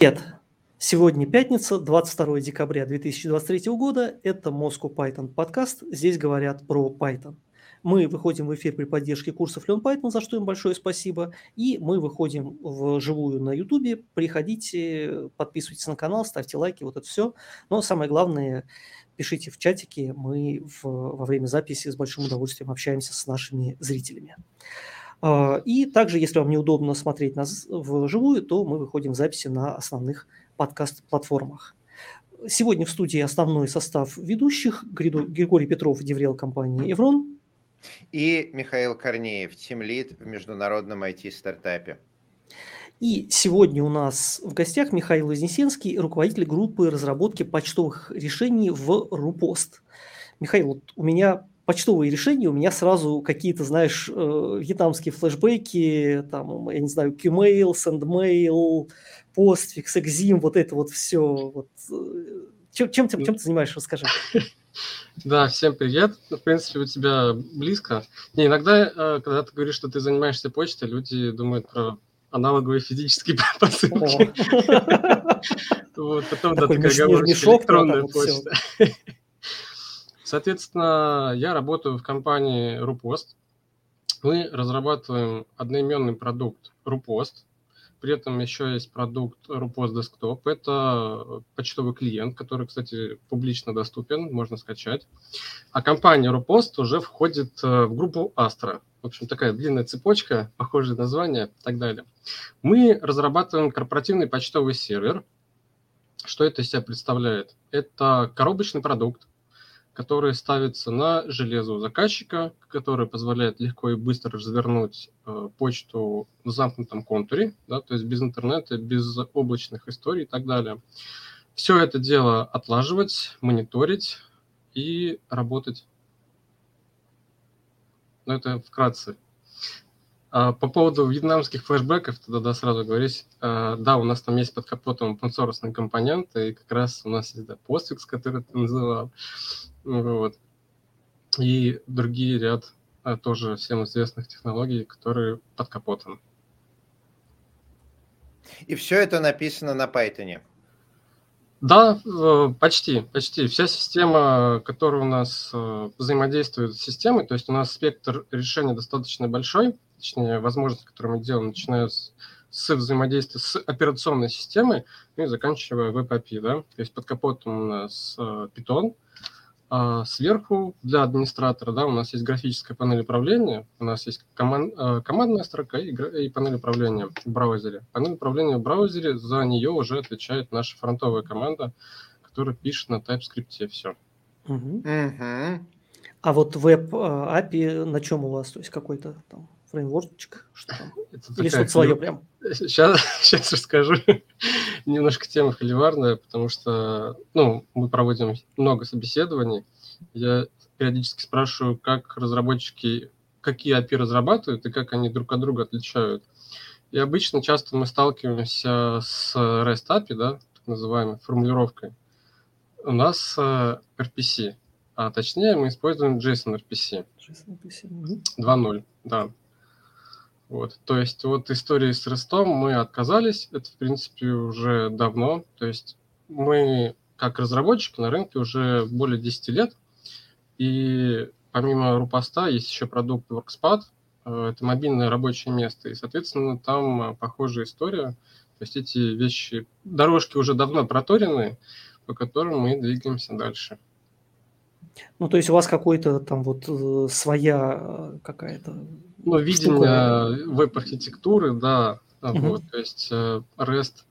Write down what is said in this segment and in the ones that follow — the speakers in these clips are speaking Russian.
Привет! Сегодня пятница, 22 декабря 2023 года. Это Moscow Python подкаст. Здесь говорят про Python. Мы выходим в эфир при поддержке курсов Learn Python, за что им большое спасибо. И мы выходим в живую на YouTube. Приходите, подписывайтесь на канал, ставьте лайки, вот это все. Но самое главное, пишите в чатике. Мы в, во время записи с большим удовольствием общаемся с нашими зрителями. А, и также, если вам неудобно смотреть нас вживую, то мы выходим в записи на основных подкаст-платформах. Сегодня в студии основной состав ведущих. Григорий Петров, Деврел компании «Еврон». И Михаил Корнеев, тимлид в международном IT-стартапе. И сегодня у нас в гостях Михаил Вознесенский, руководитель группы разработки почтовых решений в Рупост. Михаил, вот у меня почтовые решения, у меня сразу какие-то, знаешь, э, вьетнамские флешбеки, там, я не знаю, Qmail, SendMail, Postfix, Exim, вот это вот все. Вот. Э, чем, чем, чем, чем ты занимаешься, расскажи. Да, всем привет. Ну, в принципе, у тебя близко. Не, иногда, э, когда ты говоришь, что ты занимаешься почтой, люди думают про аналоговые физические посылки. Вот, потом, да, такая оговорочка электронная почта. Соответственно, я работаю в компании Руpost. Мы разрабатываем одноименный продукт Руpost. При этом еще есть продукт Rupost Desktop. Это почтовый клиент, который, кстати, публично доступен, можно скачать. А компания Rupost уже входит э, в группу Astra. В общем, такая длинная цепочка, похожее название и так далее. Мы разрабатываем корпоративный почтовый сервер. Что это из себя представляет? Это коробочный продукт, который ставится на железо заказчика, который позволяет легко и быстро развернуть э, почту в замкнутом контуре, да, то есть без интернета, без облачных историй и так далее. Все это дело отлаживать, мониторить и работать. Но это вкратце. А по поводу вьетнамских флешбеков, тогда да, сразу говорить, а, да, у нас там есть под капотом open компоненты, и как раз у нас есть да, Postfix, который ты называл, вот. И другие ряд а, тоже всем известных технологий, которые под капотом. И все это написано на Python? Да, э, почти, почти. Вся система, которая у нас э, взаимодействует с системой, то есть у нас спектр решения достаточно большой, точнее, возможности, которые мы делаем, начиная с, с взаимодействия с операционной системой ну и заканчивая веб API, да. То есть под капотом у нас Python, а сверху для администратора, да, у нас есть графическая панель управления, у нас есть команд, э, командная строка и, и панель управления в браузере. Панель управления в браузере, за нее уже отвечает наша фронтовая команда, которая пишет на TypeScript все. Угу. Угу. А вот веб API э, на чем у вас? То есть какой-то там фреймворчик? Что там? Или что-то свое прям? Сейчас, сейчас расскажу. Немножко тема холиварная, потому что ну, мы проводим много собеседований. Я периодически спрашиваю, как разработчики, какие API разрабатывают и как они друг от друга отличают. И обычно часто мы сталкиваемся с REST API, да, так называемой формулировкой. У нас э, RPC, а точнее мы используем JSON RPC. JSON RPC. 2.0, да. Вот, то есть вот истории с Ростом мы отказались, это в принципе уже давно, то есть мы как разработчики на рынке уже более 10 лет, и помимо Рупоста есть еще продукт WorkSpot, э, это мобильное рабочее место, и, соответственно, там похожая история, то есть эти вещи, дорожки уже давно проторены, по которым мы двигаемся дальше. Ну, то есть у вас какой-то там вот э, своя э, какая-то ну, видение веб-архитектуры, да, угу. вот, то есть э, REST,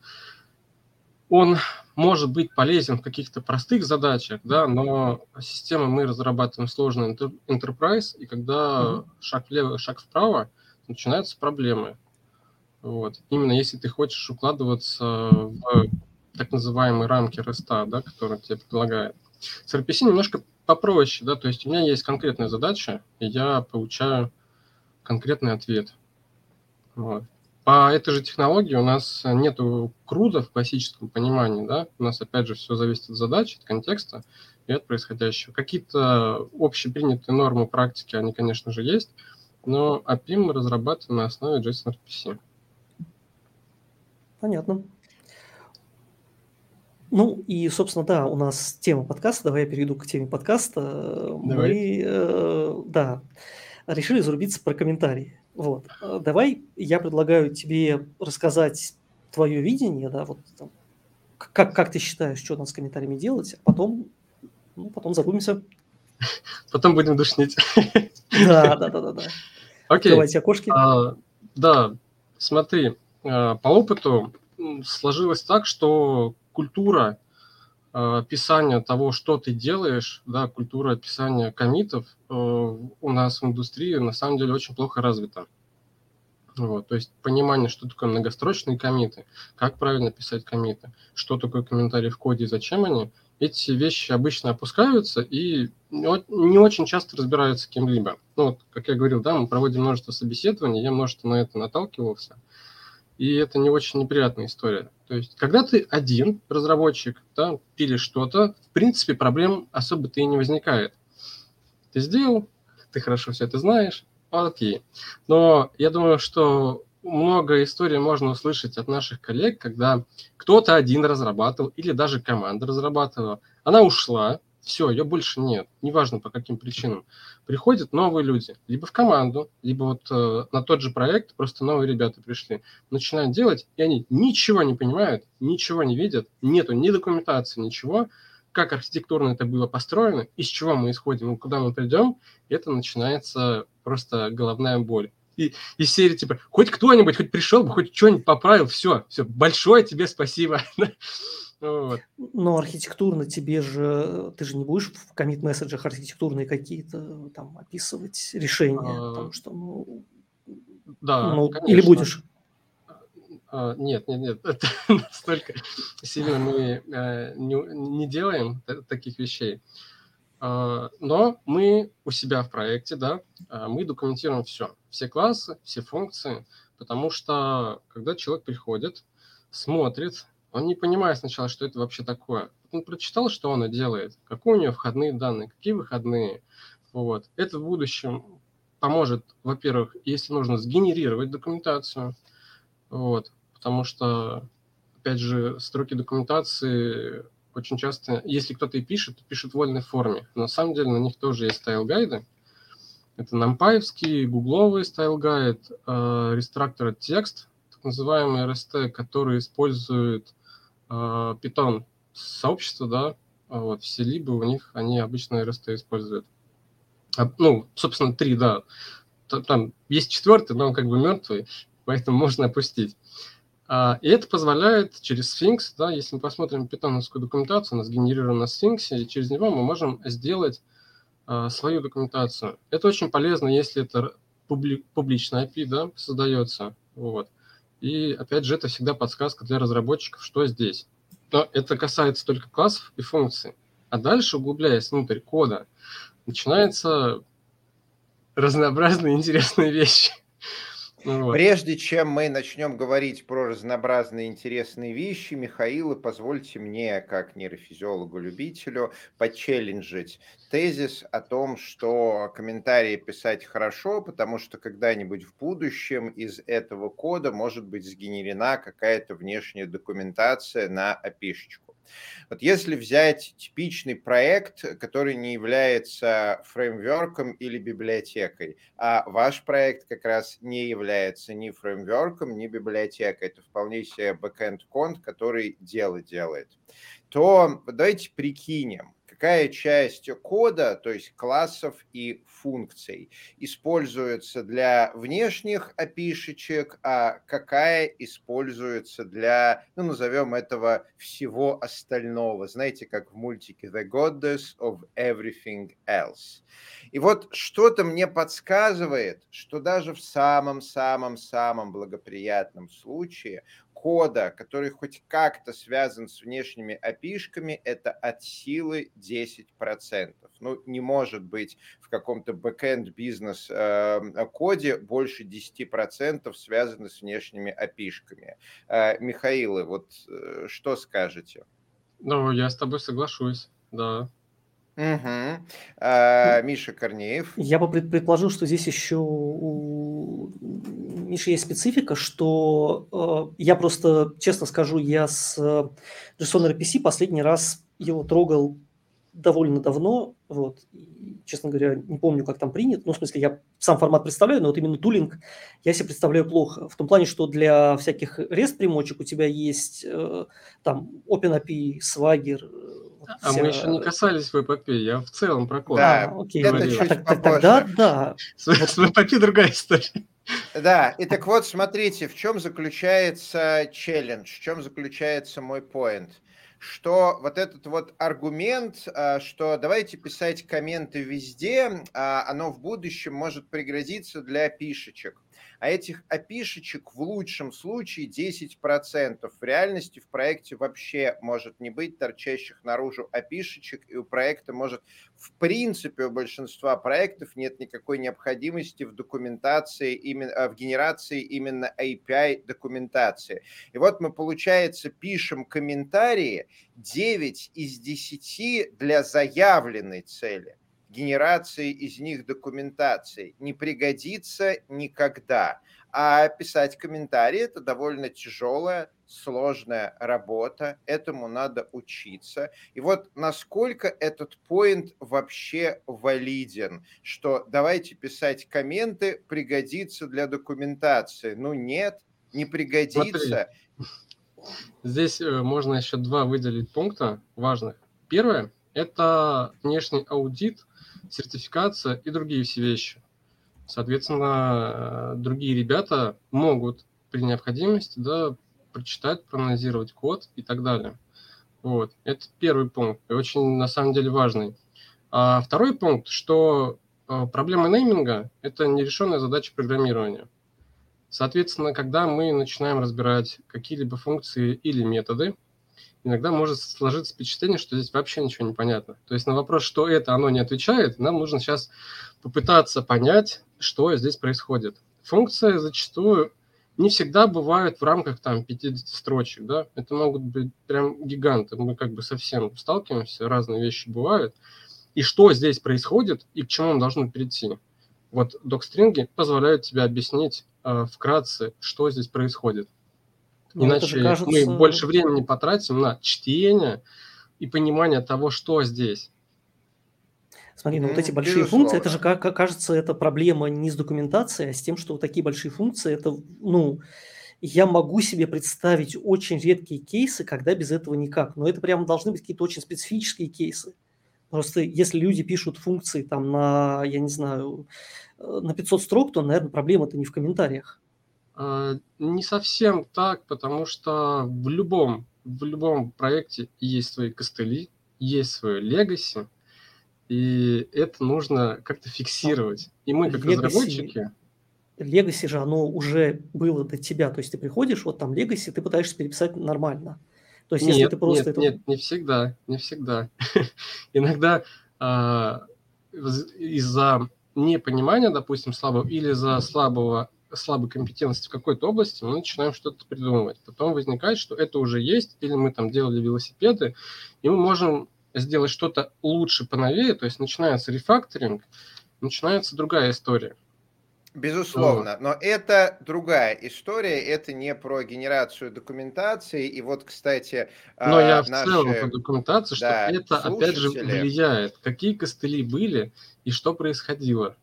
он может быть полезен в каких-то простых задачах, да, но системы мы разрабатываем сложный enterprise, и когда угу. шаг влево, шаг вправо, начинаются проблемы. Вот. Именно если ты хочешь укладываться в так называемые рамки REST, да, которые тебе предлагают. С RPC немножко попроще, да, то есть у меня есть конкретная задача, и я получаю конкретный ответ. Вот. По этой же технологии у нас нет круда в классическом понимании, да, у нас опять же все зависит от задачи, от контекста и от происходящего. Какие-то общепринятые нормы практики, они, конечно же, есть, но API мы разрабатываем на основе JSON RPC. Понятно. Ну и, собственно, да, у нас тема подкаста. Давай я перейду к теме подкаста. Давай. Мы, э, да, решили зарубиться про комментарии. Вот. Давай я предлагаю тебе рассказать твое видение, да, вот там, как, как ты считаешь, что надо с комментариями делать, а потом, ну, потом зарубимся. Потом будем душнить. Да, да, да, да, да. Окей. Давайте окошки. А, да, смотри, а, по опыту сложилось так, что культура э, писания того, что ты делаешь, да, культура описания комитов э, у нас в индустрии на самом деле очень плохо развита. Вот, то есть понимание, что такое многострочные комиты, как правильно писать комиты, что такое комментарий в коде и зачем они, эти вещи обычно опускаются и не очень часто разбираются кем-либо. Ну, вот, как я говорил, да, мы проводим множество собеседований, я множество на это наталкивался – и это не очень неприятная история. То есть, когда ты один разработчик, да, пилишь что-то, в принципе, проблем особо-то и не возникает. Ты сделал, ты хорошо все это знаешь, окей. Но я думаю, что много историй можно услышать от наших коллег, когда кто-то один разрабатывал или даже команда разрабатывала, она ушла, все, ее больше нет, неважно по каким причинам. Приходят новые люди, либо в команду, либо вот э, на тот же проект просто новые ребята пришли, начинают делать, и они ничего не понимают, ничего не видят, нету ни документации, ничего, как архитектурно это было построено, из чего мы исходим куда мы придем, это начинается просто головная боль. И из серии типа, хоть кто-нибудь, хоть пришел бы, хоть что-нибудь поправил, все, все, большое тебе спасибо. Вот. Но архитектурно тебе же, ты же не будешь в комит-месседжах архитектурные какие-то там описывать решения, а, потому что, ну, да, ну или будешь? А, нет, нет, нет, это настолько сильно мы а, не, не делаем таких вещей. А, но мы у себя в проекте, да, а, мы документируем все, все классы, все функции, потому что когда человек приходит, смотрит, он не понимает сначала, что это вообще такое. Он прочитал, что она делает, какие у нее входные данные, какие выходные. Вот. Это в будущем поможет, во-первых, если нужно сгенерировать документацию, вот, потому что, опять же, строки документации очень часто, если кто-то и пишет, то пишет в вольной форме. Но на самом деле на них тоже есть style guide-ы. Это NumPy-евский, гугловый style guide, э, текст, так называемый RST, который использует а, Python сообщество, да, а вот, все либо у них, они обычно RST используют. А, ну, собственно, три, да. Там есть четвертый, но он как бы мертвый, поэтому можно опустить. А, и это позволяет через Sphinx, да, если мы посмотрим питоновскую документацию, она сгенерирована на Sphinx, и через него мы можем сделать а, свою документацию. Это очень полезно, если это публи, публичная API, да, создается. Вот. И опять же, это всегда подсказка для разработчиков, что здесь. Но это касается только классов и функций. А дальше, углубляясь внутрь кода, начинаются разнообразные интересные вещи. Прежде чем мы начнем говорить про разнообразные интересные вещи, Михаил, позвольте мне, как нейрофизиологу-любителю, почелленджить тезис о том, что комментарии писать хорошо, потому что когда-нибудь в будущем из этого кода может быть сгенерена какая-то внешняя документация на опишечку. Вот если взять типичный проект, который не является фреймворком или библиотекой, а ваш проект как раз не является ни фреймворком, ни библиотекой, это вполне себе backend конт, который дело делает, то давайте прикинем, какая часть кода, то есть классов и функций, используется для внешних опишечек, а какая используется для, ну, назовем этого всего остального. Знаете, как в мультике The Goddess of Everything Else. И вот что-то мне подсказывает, что даже в самом-самом-самом благоприятном случае кода, который хоть как-то связан с внешними API-шками, это от силы 10%. Ну, не может быть в каком-то бэкенд бизнес эм, коде больше 10% связаны с внешними API-шками. Э, Михаил, вот э, что скажете? Ну, я с тобой соглашусь, да. Угу. А, Миша Корнеев. Я бы предположил, что здесь еще у Миши есть специфика, что э, я просто, честно скажу, я с JSON RPC последний раз его трогал довольно давно, вот, и, честно говоря, не помню, как там принят, ну, в смысле, я сам формат представляю, но вот именно тулинг я себе представляю плохо, в том плане, что для всяких REST-примочек у тебя есть э, там OpenAPI, Swagger, вот а вся... мы еще не касались VPP, я в целом про код. Да, а, окей. Это чуть а, так, тогда да. С, с VPP другая история. Да, и так вот, смотрите, в чем заключается челлендж, в чем заключается мой поинт что вот этот вот аргумент, а, что давайте писать комменты везде, а, оно в будущем может пригрозиться для пишечек а этих опишечек в лучшем случае 10%. В реальности в проекте вообще может не быть торчащих наружу опишечек, и у проекта может, в принципе, у большинства проектов нет никакой необходимости в документации, именно, э, в генерации именно API документации. И вот мы, получается, пишем комментарии 9 из 10 для заявленной цели генерации из них документации не пригодится никогда. А писать комментарии – это довольно тяжелая, сложная работа, этому надо учиться. И вот насколько этот поинт вообще валиден, что давайте писать комменты, пригодится для документации. Ну нет, не пригодится. Смотри. Здесь э, можно еще два выделить пункта важных. Первое – это внешний аудит сертификация и другие все вещи. Соответственно, э, другие ребята могут при необходимости да, прочитать, проанализировать код и так далее. Вот. Это первый пункт, и очень на самом деле важный. А второй пункт, что э, проблема нейминга – это нерешенная задача программирования. Соответственно, когда мы начинаем разбирать какие-либо функции или методы – иногда может сложиться впечатление, что здесь вообще ничего не понятно. То есть на вопрос, что это, оно не отвечает, нам нужно сейчас попытаться понять, что здесь происходит. Функция зачастую не всегда бывает в рамках там 50 строчек, да, это могут быть прям гиганты, мы как бы совсем сталкиваемся, разные вещи бывают. И что здесь происходит и к чему мы должны перейти? Вот докстринги позволяют тебе объяснить э, вкратце, что здесь происходит. Ну, Иначе кажется... мы больше времени потратим на чтение и понимание того, что здесь. Смотри, ну вот эти большие Безусловно. функции, это же, как кажется, это проблема не с документацией, а с тем, что вот такие большие функции, это, ну, я могу себе представить очень редкие кейсы, когда без этого никак. Но это прямо должны быть какие-то очень специфические кейсы. Просто если люди пишут функции там на, я не знаю, э, на 500 строк, то, наверное, проблема-то не в комментариях. А, не совсем так, потому что в любом, в любом проекте есть свои костыли, есть свое легаси, и это нужно как-то фиксировать. И мы, как legacy, разработчики... Легаси же, оно уже было до тебя. То есть ты приходишь, вот там легаси, ты пытаешься переписать нормально. То есть, нет, если ты просто... Нет, это... нет, не всегда, не всегда. Иногда а, из-за непонимания, допустим, слабого, или из-за слабого слабой компетентности в какой-то области, мы начинаем что-то придумывать. Потом возникает, что это уже есть, или мы там делали велосипеды, и мы можем сделать что-то лучше, поновее, то есть начинается рефакторинг, начинается другая история. Безусловно, но это другая история, это не про генерацию документации. И вот, кстати, но а, я в наши... целом по документации, что да, это опять же влияет, какие костыли были и что происходило,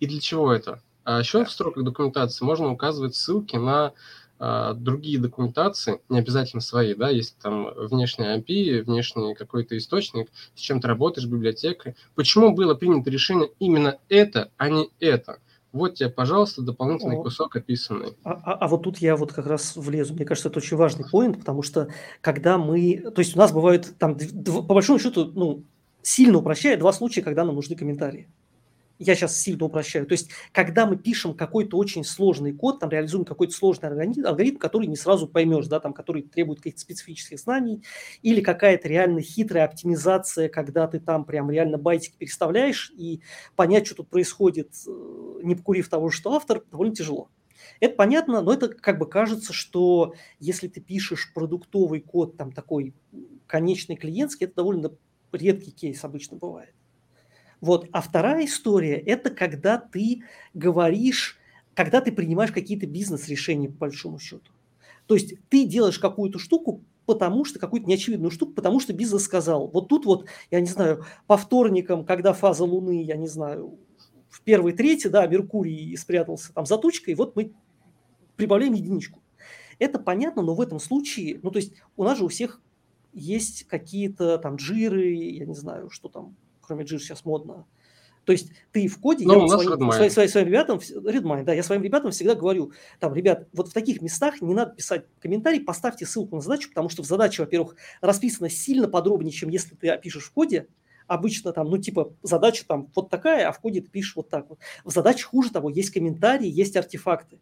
и для чего это. А еще в строках документации можно указывать ссылки на а, другие документации, не обязательно свои, да, если там внешняя API, внешний какой-то источник, с чем ты работаешь, библиотекой. Почему было принято решение именно это, а не это? Вот тебе, пожалуйста, дополнительный кусок описанный. А, а, а вот тут я вот как раз влезу. Мне кажется, это очень важный поинт, потому что когда мы... То есть у нас бывают там, по большому счету, ну, сильно упрощая, два случая, когда нам нужны комментарии я сейчас сильно упрощаю. То есть, когда мы пишем какой-то очень сложный код, там реализуем какой-то сложный алгоритм, который не сразу поймешь, да, там, который требует каких-то специфических знаний, или какая-то реально хитрая оптимизация, когда ты там прям реально байтики переставляешь, и понять, что тут происходит, э, не покурив того, что автор, довольно тяжело. Это понятно, но это как бы кажется, что если ты пишешь продуктовый код, там такой конечный клиентский, это довольно редкий кейс обычно бывает. Вот. А вторая история – это когда ты говоришь, когда ты принимаешь какие-то бизнес-решения по большому счету. То есть ты делаешь какую-то штуку, потому что какую-то неочевидную штуку, потому что бизнес сказал. Вот тут вот, я не знаю, по вторникам, когда фаза Луны, я не знаю, в первой трети, да, Меркурий спрятался там за тучкой, вот мы прибавляем единичку. Это понятно, но в этом случае, ну то есть у нас же у всех есть какие-то там джиры, я не знаю, что там, кроме джир сейчас модно. То есть ты в коде, ну, я своим, своим, своим, своим ребятам, Redmine, да, я своим ребятам всегда говорю, там, ребят, вот в таких местах не надо писать комментарий, поставьте ссылку на задачу, потому что в задаче, во-первых, расписано сильно подробнее, чем если ты опишешь в коде, обычно там, ну, типа, задача там вот такая, а в коде ты пишешь вот так вот. В задаче хуже того, есть комментарии, есть артефакты.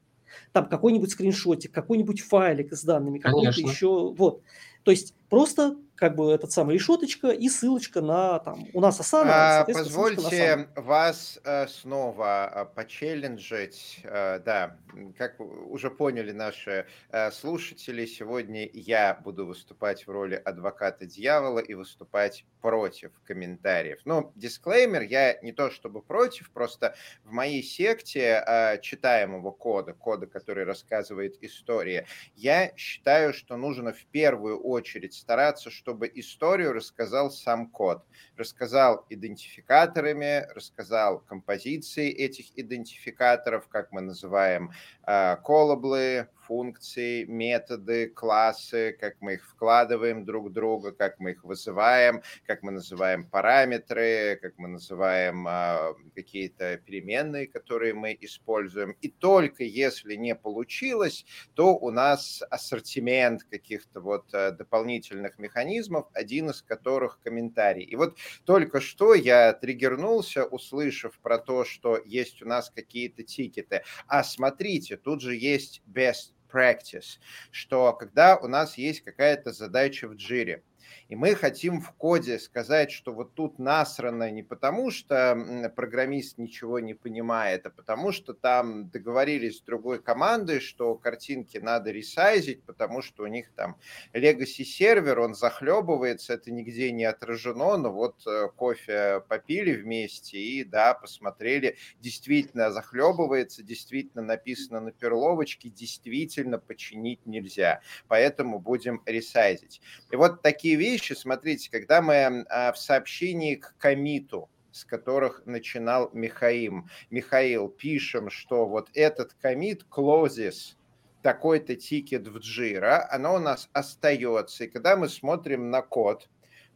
Там какой-нибудь скриншотик, какой-нибудь файлик с данными, какой-то еще, вот. То есть просто как бы этот самый решеточка и ссылочка на там у нас Asana. А, позвольте вас э, снова э, почелленджить. Э, да, как уже поняли наши слушатели, сегодня я буду выступать в роли адвоката дьявола и выступать против комментариев. Ну, дисклеймер, я не то чтобы против, просто в моей секте читаемого кода, кода, который рассказывает истории, я считаю, что нужно в первую очередь стараться, чтобы историю рассказал сам код. Рассказал идентификаторами, рассказал композиции этих идентификаторов, как мы называем а, коллаблы, функции, методы, классы, как мы их вкладываем друг в друга, как мы их вызываем, как мы называем параметры, как мы называем а, какие-то переменные, которые мы используем. И только если не получилось, то у нас ассортимент каких-то вот а, дополнительных механизмов, один из которых комментарий. И вот только что я триггернулся, услышав про то, что есть у нас какие-то тикеты. А смотрите, тут же есть best practice, что когда у нас есть какая-то задача в джире, и мы хотим в коде сказать, что вот тут насрано не потому, что программист ничего не понимает, а потому что там договорились с другой командой, что картинки надо ресайзить, потому что у них там legacy сервер, он захлебывается, это нигде не отражено, но вот э, кофе попили вместе и, да, посмотрели, действительно захлебывается, действительно написано на перловочке, действительно починить нельзя, поэтому будем ресайзить. И вот такие вещи вещи, смотрите, когда мы а, в сообщении к комиту, с которых начинал Михаил, Михаил, пишем, что вот этот комит closes такой-то тикет в Jira, оно у нас остается. И когда мы смотрим на код,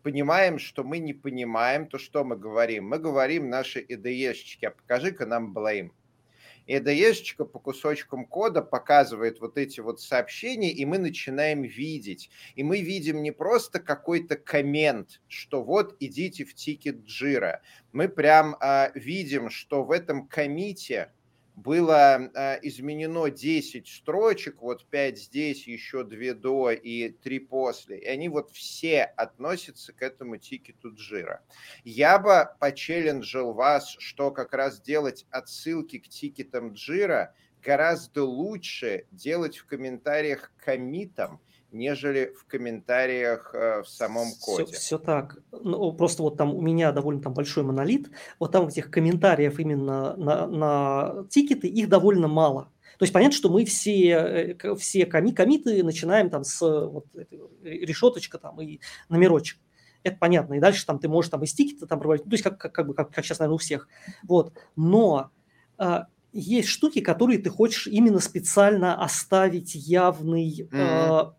понимаем, что мы не понимаем, то что мы говорим? Мы говорим нашей IDE-шке, а покажи-ка нам blame. И IDE по кусочкам кода показывает вот эти вот сообщения, и мы начинаем видеть. И мы видим не просто какой-то коммент, что вот идите в тикет Jira. Мы прям а, видим, что в этом коммите было э, изменено 10 строчек, вот 5 здесь, еще 2 до и 3 после, и они вот все относятся к этому тикету джира. Я бы почелленджил вас, что как раз делать отсылки к тикетам джира гораздо лучше делать в комментариях к комитам, нежели в комментариях э, в самом коде. Все, все так. Ну, просто вот там у меня довольно там большой монолит. Вот там этих комментариев именно на, на тикеты, их довольно мало. То есть понятно, что мы все, э, все коми, комиты начинаем там с вот, решеточка там и номерочек. Это понятно. И дальше там ты можешь там из тикета там проводить. Ну, то есть как, как, как, как сейчас, наверное, у всех. Вот. Но а, есть штуки, которые ты хочешь именно специально оставить явный mm-hmm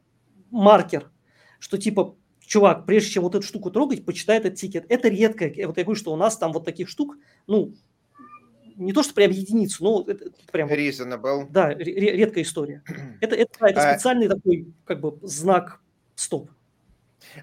маркер, что типа, чувак, прежде чем вот эту штуку трогать, почитай этот тикет. Это редко. Вот я говорю, что у нас там вот таких штук, ну, не то, что прям единицу, но это прям... Reasonable. Да, редкая история. Это, это, это а специальный такой, как бы, знак стоп.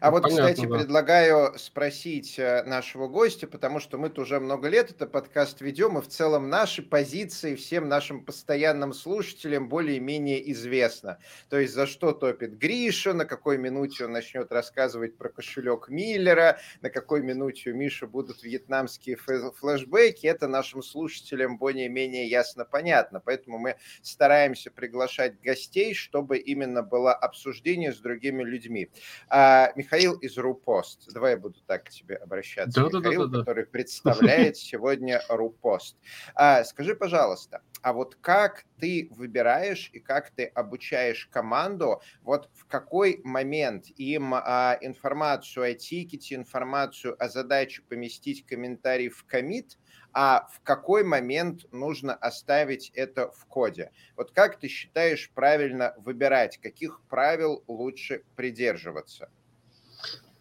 А вот, Понятно, кстати, да. предлагаю спросить э, нашего гостя, потому что мы-то уже много лет этот подкаст ведем, и в целом наши позиции всем нашим постоянным слушателям более-менее известно. То есть за что топит Гриша, на какой минуте он начнет рассказывать про кошелек Миллера, на какой минуте у Миши будут вьетнамские флешбеки. Это нашим слушателям более-менее ясно понятно. Поэтому мы стараемся приглашать гостей, чтобы именно было обсуждение с другими людьми. А А, Михаил из Рупост. Давай я буду так к тебе обращаться. Да, Михаил, да, да, да, который представляет сегодня Рупост. А, скажи, пожалуйста, а вот как ты выбираешь и как ты обучаешь команду, вот в какой момент им а, информацию о тикете, информацию о задаче поместить комментарий в комит, а в какой момент нужно оставить это в коде. Вот как ты считаешь правильно выбирать, каких правил лучше придерживаться?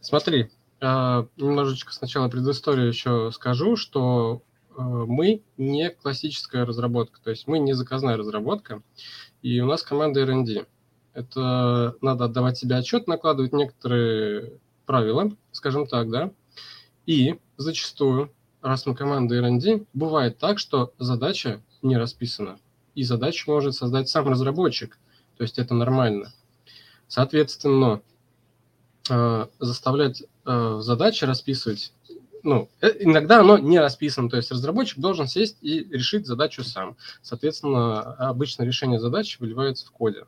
Смотри, а, немножечко сначала предысторию еще скажу, что а, мы не классическая разработка, то есть мы не заказная разработка, и у нас команда R&D. Это надо отдавать себе отчет, накладывать некоторые правила, скажем так, да, и зачастую раз мы команда R&D, бывает так, что задача не расписана, и задачу может создать сам разработчик, то есть это нормально. Соответственно, э, заставлять э, задачи расписывать, ну, э, иногда оно не расписано, то есть разработчик должен сесть и решить задачу сам. Соответственно, обычно решение задачи выливается в коде.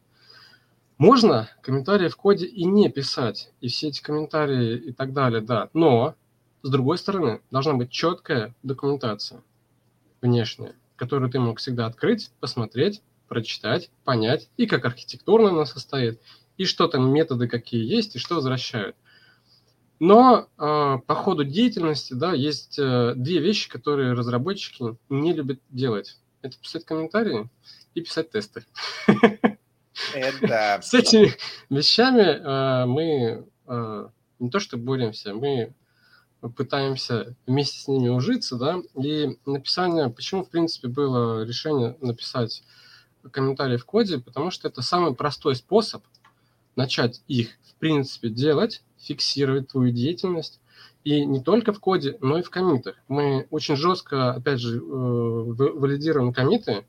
Можно комментарии в коде и не писать, и все эти комментарии и так далее, да, но с другой стороны, должна быть четкая документация внешняя, которую ты мог всегда открыть, посмотреть, прочитать, понять, и как архитектурно она состоит, и что там методы какие есть, и что возвращают. Но э, по ходу деятельности, да, есть э, две вещи, которые разработчики не любят делать. Это писать комментарии и писать тесты. Это... С этими вещами э, мы э, не то что боремся, мы пытаемся вместе с ними ужиться, да, и написание, почему, в принципе, было решение написать комментарии в коде, потому что это самый простой способ начать их, в принципе, делать, фиксировать твою деятельность, и не только в коде, но и в комитах. Мы очень жестко, опять же, э, валидируем комиты,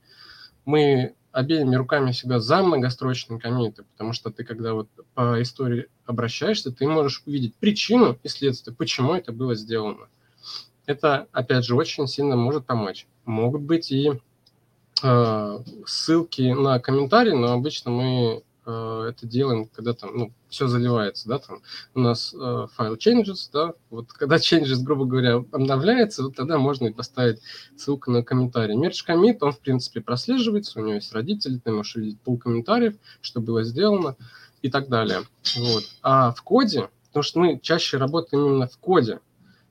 мы обеими руками всегда за многострочные комиты, потому что ты, когда вот по истории обращаешься, ты можешь увидеть причину и следствие, почему это было сделано. Это, опять же, очень сильно может помочь. Могут быть и э, ссылки на комментарии, но обычно мы это делаем, когда там, ну, все заливается, да, там у нас э, файл changes, да, вот когда changes, грубо говоря, обновляется, вот тогда можно и поставить ссылку на комментарий. Merge commit, он, в принципе, прослеживается, у него есть родители, ты можешь видеть пол комментариев, что было сделано и так далее. Вот. А в коде, потому что мы чаще работаем именно в коде,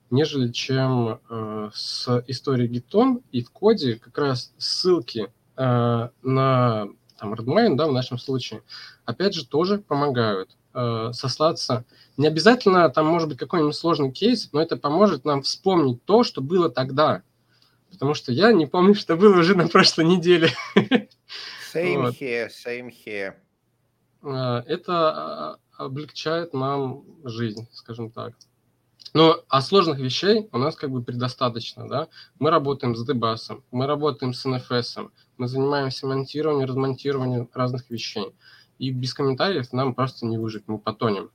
нежели чем э, с историей Gitton, и в коде как раз ссылки э, на там Redmine, да, в нашем случае, опять же, тоже помогают э, сослаться. Не обязательно там может быть какой-нибудь сложный кейс, но это поможет нам вспомнить то, что было тогда. Потому что я не помню, что было уже на прошлой неделе. Same вот. here, same here. Э, это а, облегчает нам жизнь, скажем так. Но а сложных вещей у нас как бы предостаточно, да. Мы работаем с дебасом, мы работаем с NFS, мы занимаемся монтированием, размонтированием разных вещей. И без комментариев нам просто не выжить, мы потонем.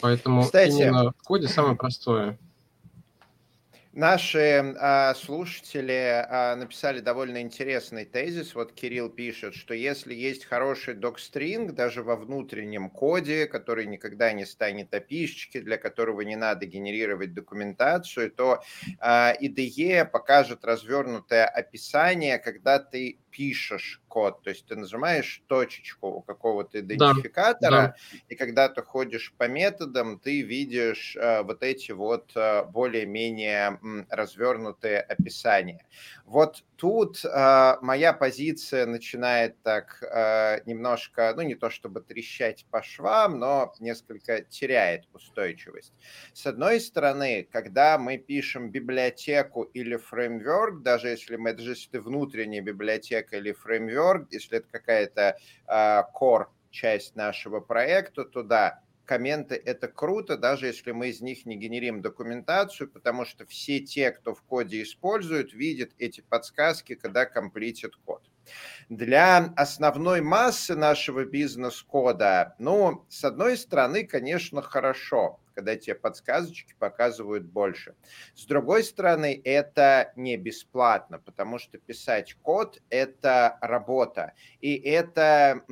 Поэтому Кстати, именно в коде самое простое. Наши э, слушатели э, написали довольно интересный тезис. Вот Кирилл пишет, что если есть хороший докстринг, даже во внутреннем коде, который никогда не станет опишечки, для которого не надо генерировать документацию, то э, IDE покажет развернутое описание, когда ты пишешь код, то есть ты нажимаешь точечку у какого-то идентификатора, да, да. и когда ты ходишь по методам, ты видишь э, вот эти вот э, более-менее развернутые описания. Вот тут э, моя позиция начинает так э, немножко, ну не то чтобы трещать по швам, но несколько теряет устойчивость. С одной стороны, когда мы пишем библиотеку или фреймворк, даже если мы, даже если ты внутренняя библиотека или фреймворк, если это какая-то э, core часть нашего проекта, то да, комменты – это круто, даже если мы из них не генерим документацию, потому что все те, кто в коде используют, видят эти подсказки, когда комплитит код. Для основной массы нашего бизнес-кода, ну, с одной стороны, конечно, хорошо, когда тебе подсказочки показывают больше. С другой стороны, это не бесплатно, потому что писать код – это работа, и это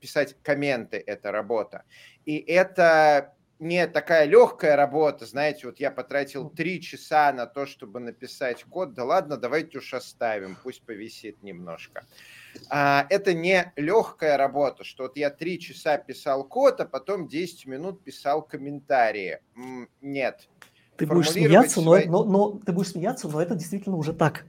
писать комменты – это работа. И это не такая легкая работа, знаете, вот я потратил три часа на то, чтобы написать код, да ладно, давайте уж оставим, пусть повисит немножко. А, это не легкая работа, что вот я три часа писал код, а потом 10 минут писал комментарии. Нет. Ты будешь смеяться, свои... но, но, но ты будешь смеяться, но это действительно уже так.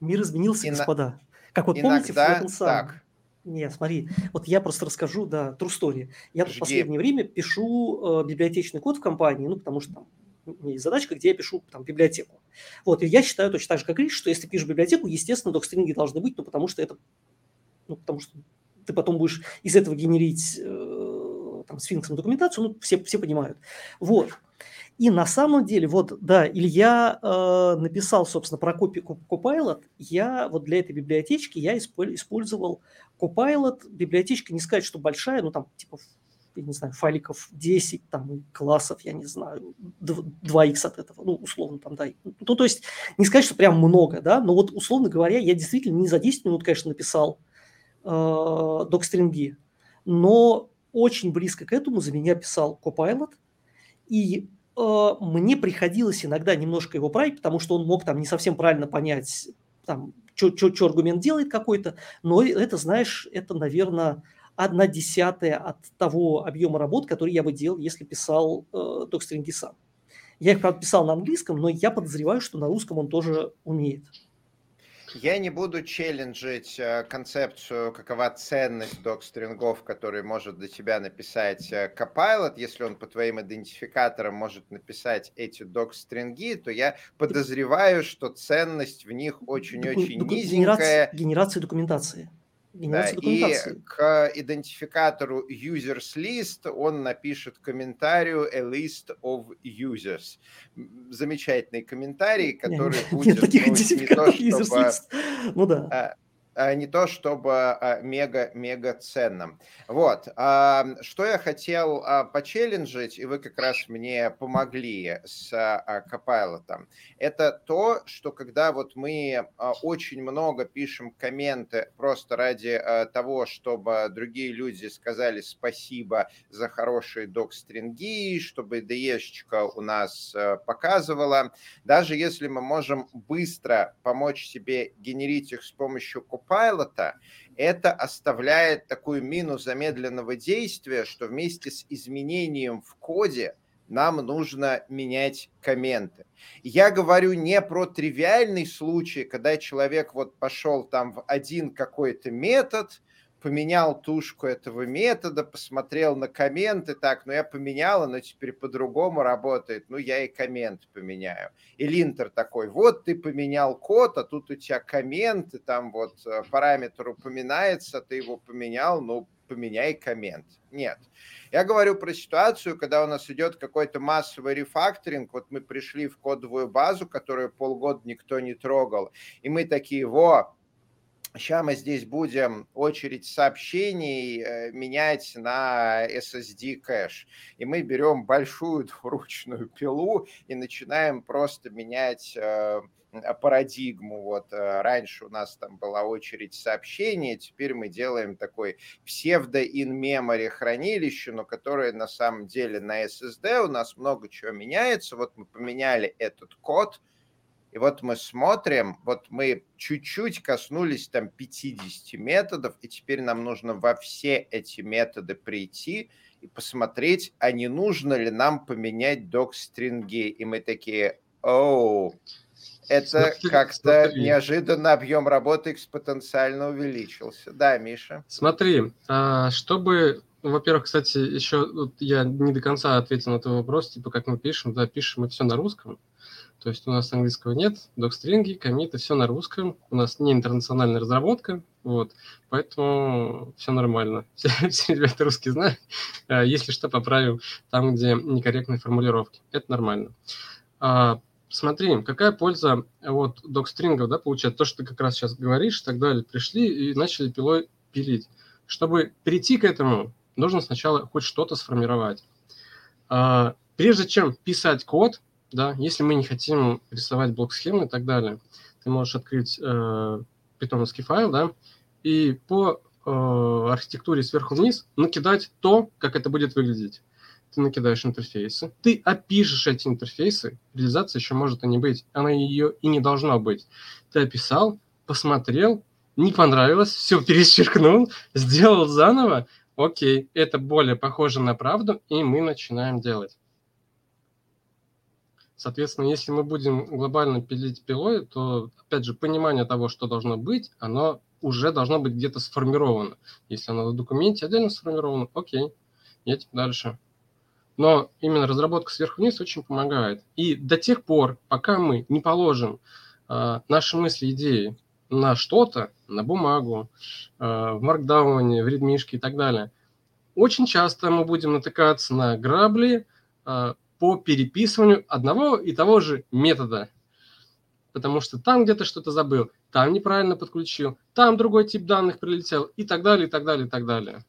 Мир изменился, И господа. Как вот помните, Иногда так. Не, смотри, вот я просто расскажу, да, true story. Я в последнее время пишу э, библиотечный код в компании, ну, потому что там у меня есть задачка, где я пишу там библиотеку. Вот, и я считаю точно так же, как Гриш, что если пишешь библиотеку, естественно, докстринги должны быть, ну, потому что это, ну, потому что ты потом будешь из этого генерить э, там, сфинксом документацию, ну, все, все понимают. Вот. И на самом деле, вот, да, Илья э, написал, собственно, про Copilot. Я вот для этой библиотечки я использовал Copilot. Библиотечка, не сказать, что большая, но там типа, я не знаю, файликов 10, там, классов, я не знаю, 2х от этого, ну, условно там, да. Ну, то есть, не сказать, что прям много, да, но вот, условно говоря, я действительно не за 10 минут, конечно, написал э, док-стринги, но очень близко к этому за меня писал Copilot, и мне приходилось иногда немножко его править, потому что он мог там не совсем правильно понять, там, что аргумент делает какой-то, но это, знаешь, это, наверное, одна десятая от того объема работ, который я бы делал, если писал э, докстринги сам. Я их, правда, писал на английском, но я подозреваю, что на русском он тоже умеет. Я не буду челленджить э, концепцию, какова ценность док-стрингов, который может для тебя написать э, Copilot. Если он по твоим идентификаторам может написать эти док-стринги, то я подозреваю, что ценность в них очень-очень низенькая. Генерация, генерация документации. Да, и к идентификатору users list он напишет комментарию a list of users. Замечательный комментарий, который нет, будет нет, таких ну, не то, чтобы... Ну да. А, а, не то чтобы а, мега-мега ценным. Вот. А, что я хотел почелленджить, и вы как раз мне помогли с Copilot, это то, что когда вот мы очень много пишем комменты просто ради того, чтобы другие люди сказали спасибо за хорошие док-стринги, чтобы ide у нас показывала, даже если мы можем быстро помочь себе генерить их с помощью Copilot, Copilot, это оставляет такую мину замедленного действия, что вместе с изменением в коде нам нужно менять комменты. Я говорю не про тривиальный случай, когда человек вот пошел там в один какой-то метод, поменял тушку этого метода, посмотрел на комменты, так, ну я поменяла, но теперь по-другому работает, ну я и коммент поменяю. И линтер такой, вот ты поменял код, а тут у тебя комменты, там вот э, параметр упоминается, ты его поменял, ну поменяй коммент. Нет. Я говорю про ситуацию, когда у нас идет какой-то массовый рефакторинг, вот мы пришли в кодовую базу, которую полгода никто не трогал, и мы такие, во, Сейчас мы здесь будем очередь сообщений э, менять на SSD кэш. И мы берем большую двуручную пилу и начинаем просто менять э, парадигму. Вот э, раньше у нас там была очередь сообщений, теперь мы делаем такой псевдо-in-memory хранилище, но которое на самом деле на SSD у нас много чего меняется. Вот мы поменяли этот код – и вот мы смотрим, вот мы чуть-чуть коснулись там 50 методов, и теперь нам нужно во все эти методы прийти и посмотреть, а не нужно ли нам поменять док-стринги. И мы такие, оу, это как-то неожиданно объем работы экспотенциально увеличился. Да, Миша? Смотри, а, чтобы во-первых, кстати, еще я не до конца ответил на твой вопрос, типа как мы пишем, да, пишем мы все на русском. То есть у нас английского нет, док-стринги, комиты, все на русском. У нас не интернациональная разработка, вот, поэтому все нормально. Все, все ребята русские знают. А, если что, поправим там, где некорректные формулировки. Это нормально. А, смотри, какая польза от док-стрингов, да, получается, то, что ты как раз сейчас говоришь и так далее. Пришли и начали пилой пилить. Чтобы перейти к этому, нужно сначала хоть что-то сформировать. А, прежде чем писать код, да, если мы не хотим рисовать блок-схемы и так далее, ты можешь открыть э, питоновский файл, да, и по э, архитектуре сверху вниз накидать то, как это будет выглядеть. ты накидаешь интерфейсы, ты опишешь эти интерфейсы, реализация еще может и не быть, она ее и не должна быть. Ты описал, посмотрел, не понравилось, все перечеркнул, сделал заново, окей, это более похоже на правду, и мы начинаем делать. Соответственно, если мы будем глобально пилить пилой, то, опять же, понимание того, что должно быть, оно уже должно быть где-то сформировано. Если оно в документе отдельно сформировано, окей, едем дальше. Но именно разработка сверху вниз очень помогает. И до тех пор, пока мы не положим э, наши мысли, идеи на что-то, на бумагу, э, в маркдауне, в редмишке и так далее, очень часто мы будем натыкаться на грабли э, по переписыванию одного и того же метода. Потому что там где-то что-то забыл, там неправильно подключил, там другой тип данных прилетел и так далее, и так далее, и так далее.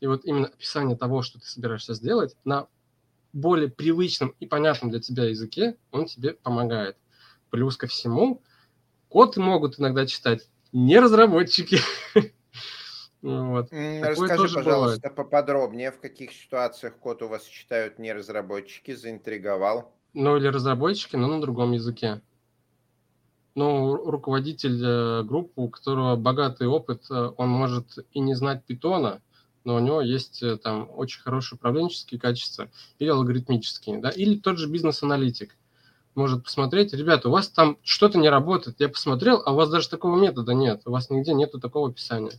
И вот именно описание того, что ты собираешься сделать, на более привычном и понятном для тебя языке, он тебе помогает. Плюс ко всему, код могут иногда читать не разработчики. Вот. Расскажи, пожалуйста, бывает. поподробнее, в каких ситуациях код у вас читают не разработчики, заинтриговал? Ну, или разработчики, но на другом языке. Ну, руководитель э, группы, у которого богатый опыт, э, он может и не знать питона, но у него есть э, там очень хорошие управленческие качества или алгоритмические, да, или тот же бизнес-аналитик может посмотреть, ребята, у вас там что-то не работает, я посмотрел, а у вас даже такого метода нет, у вас нигде нету такого описания.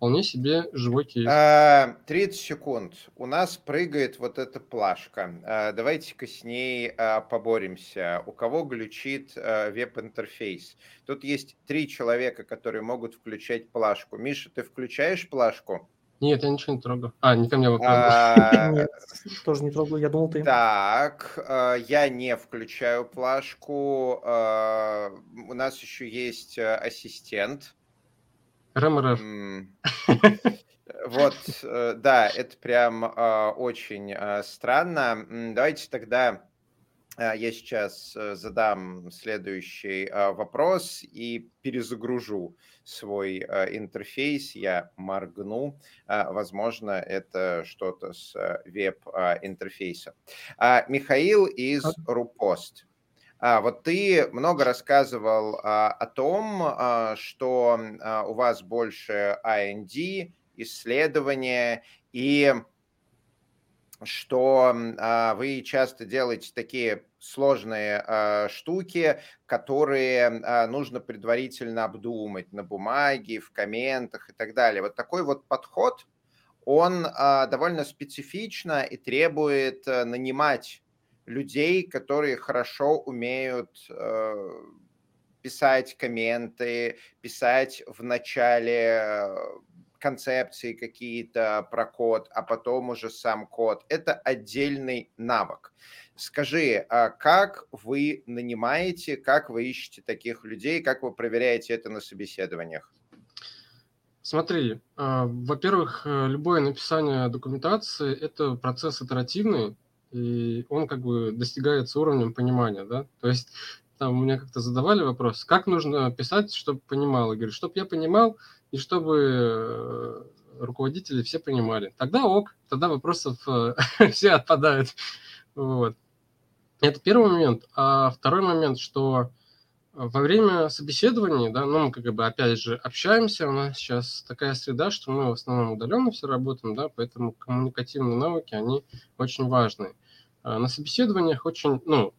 Вполне себе живой кейс. 30 а, секунд. У нас прыгает вот эта плашка. А, давайте-ка с ней а, поборемся. У кого глючит веб-интерфейс? Тут есть три человека, которые могут включать плашку. Миша, ты включаешь плашку? Нет, я ничего не трогаю. А, не ко мне вопрос. Тоже не трогаю, я думал ты. Так, я не включаю плашку. У нас еще есть ассистент. РМРФ. Вот, э, да, это прям очень странно. Давайте тогда я сейчас э, задам следующий вопрос и перезагружу свой интерфейс, я моргну, а, возможно, это что-то с э, веб-интерфейса. А, Михаил из Рупост. А, вот ты много рассказывал а, о том, а, что у вас больше IND, исследования и что вы часто делаете такие сложные штуки, которые нужно предварительно обдумать на бумаге, в комментах и так далее. Вот такой вот подход, он довольно специфично и требует а, нанимать людей, которые хорошо умеют э, писать комменты, писать в начале концепции какие-то про код, а потом уже сам код. Это отдельный навык. Скажи, а как вы нанимаете, как вы ищете таких людей, как вы проверяете это на собеседованиях? Смотри, а, во-первых, э, любое написание документации – это процесс итеративный, и он как бы достигается уровнем понимания, да, то есть там мне как-то задавали вопрос, как нужно писать, чтобы понимал, я говорю, чтобы я понимал, и чтобы э, руководители все понимали. Тогда ок, тогда вопросов э, все отпадают. Вот. Это первый момент. А второй момент, что во время собеседований, да, ну, мы как бы опять же общаемся, у нас сейчас такая среда, что мы в основном удаленно все работаем, да, поэтому коммуникативные навыки, они очень важны. А на собеседованиях очень, ну,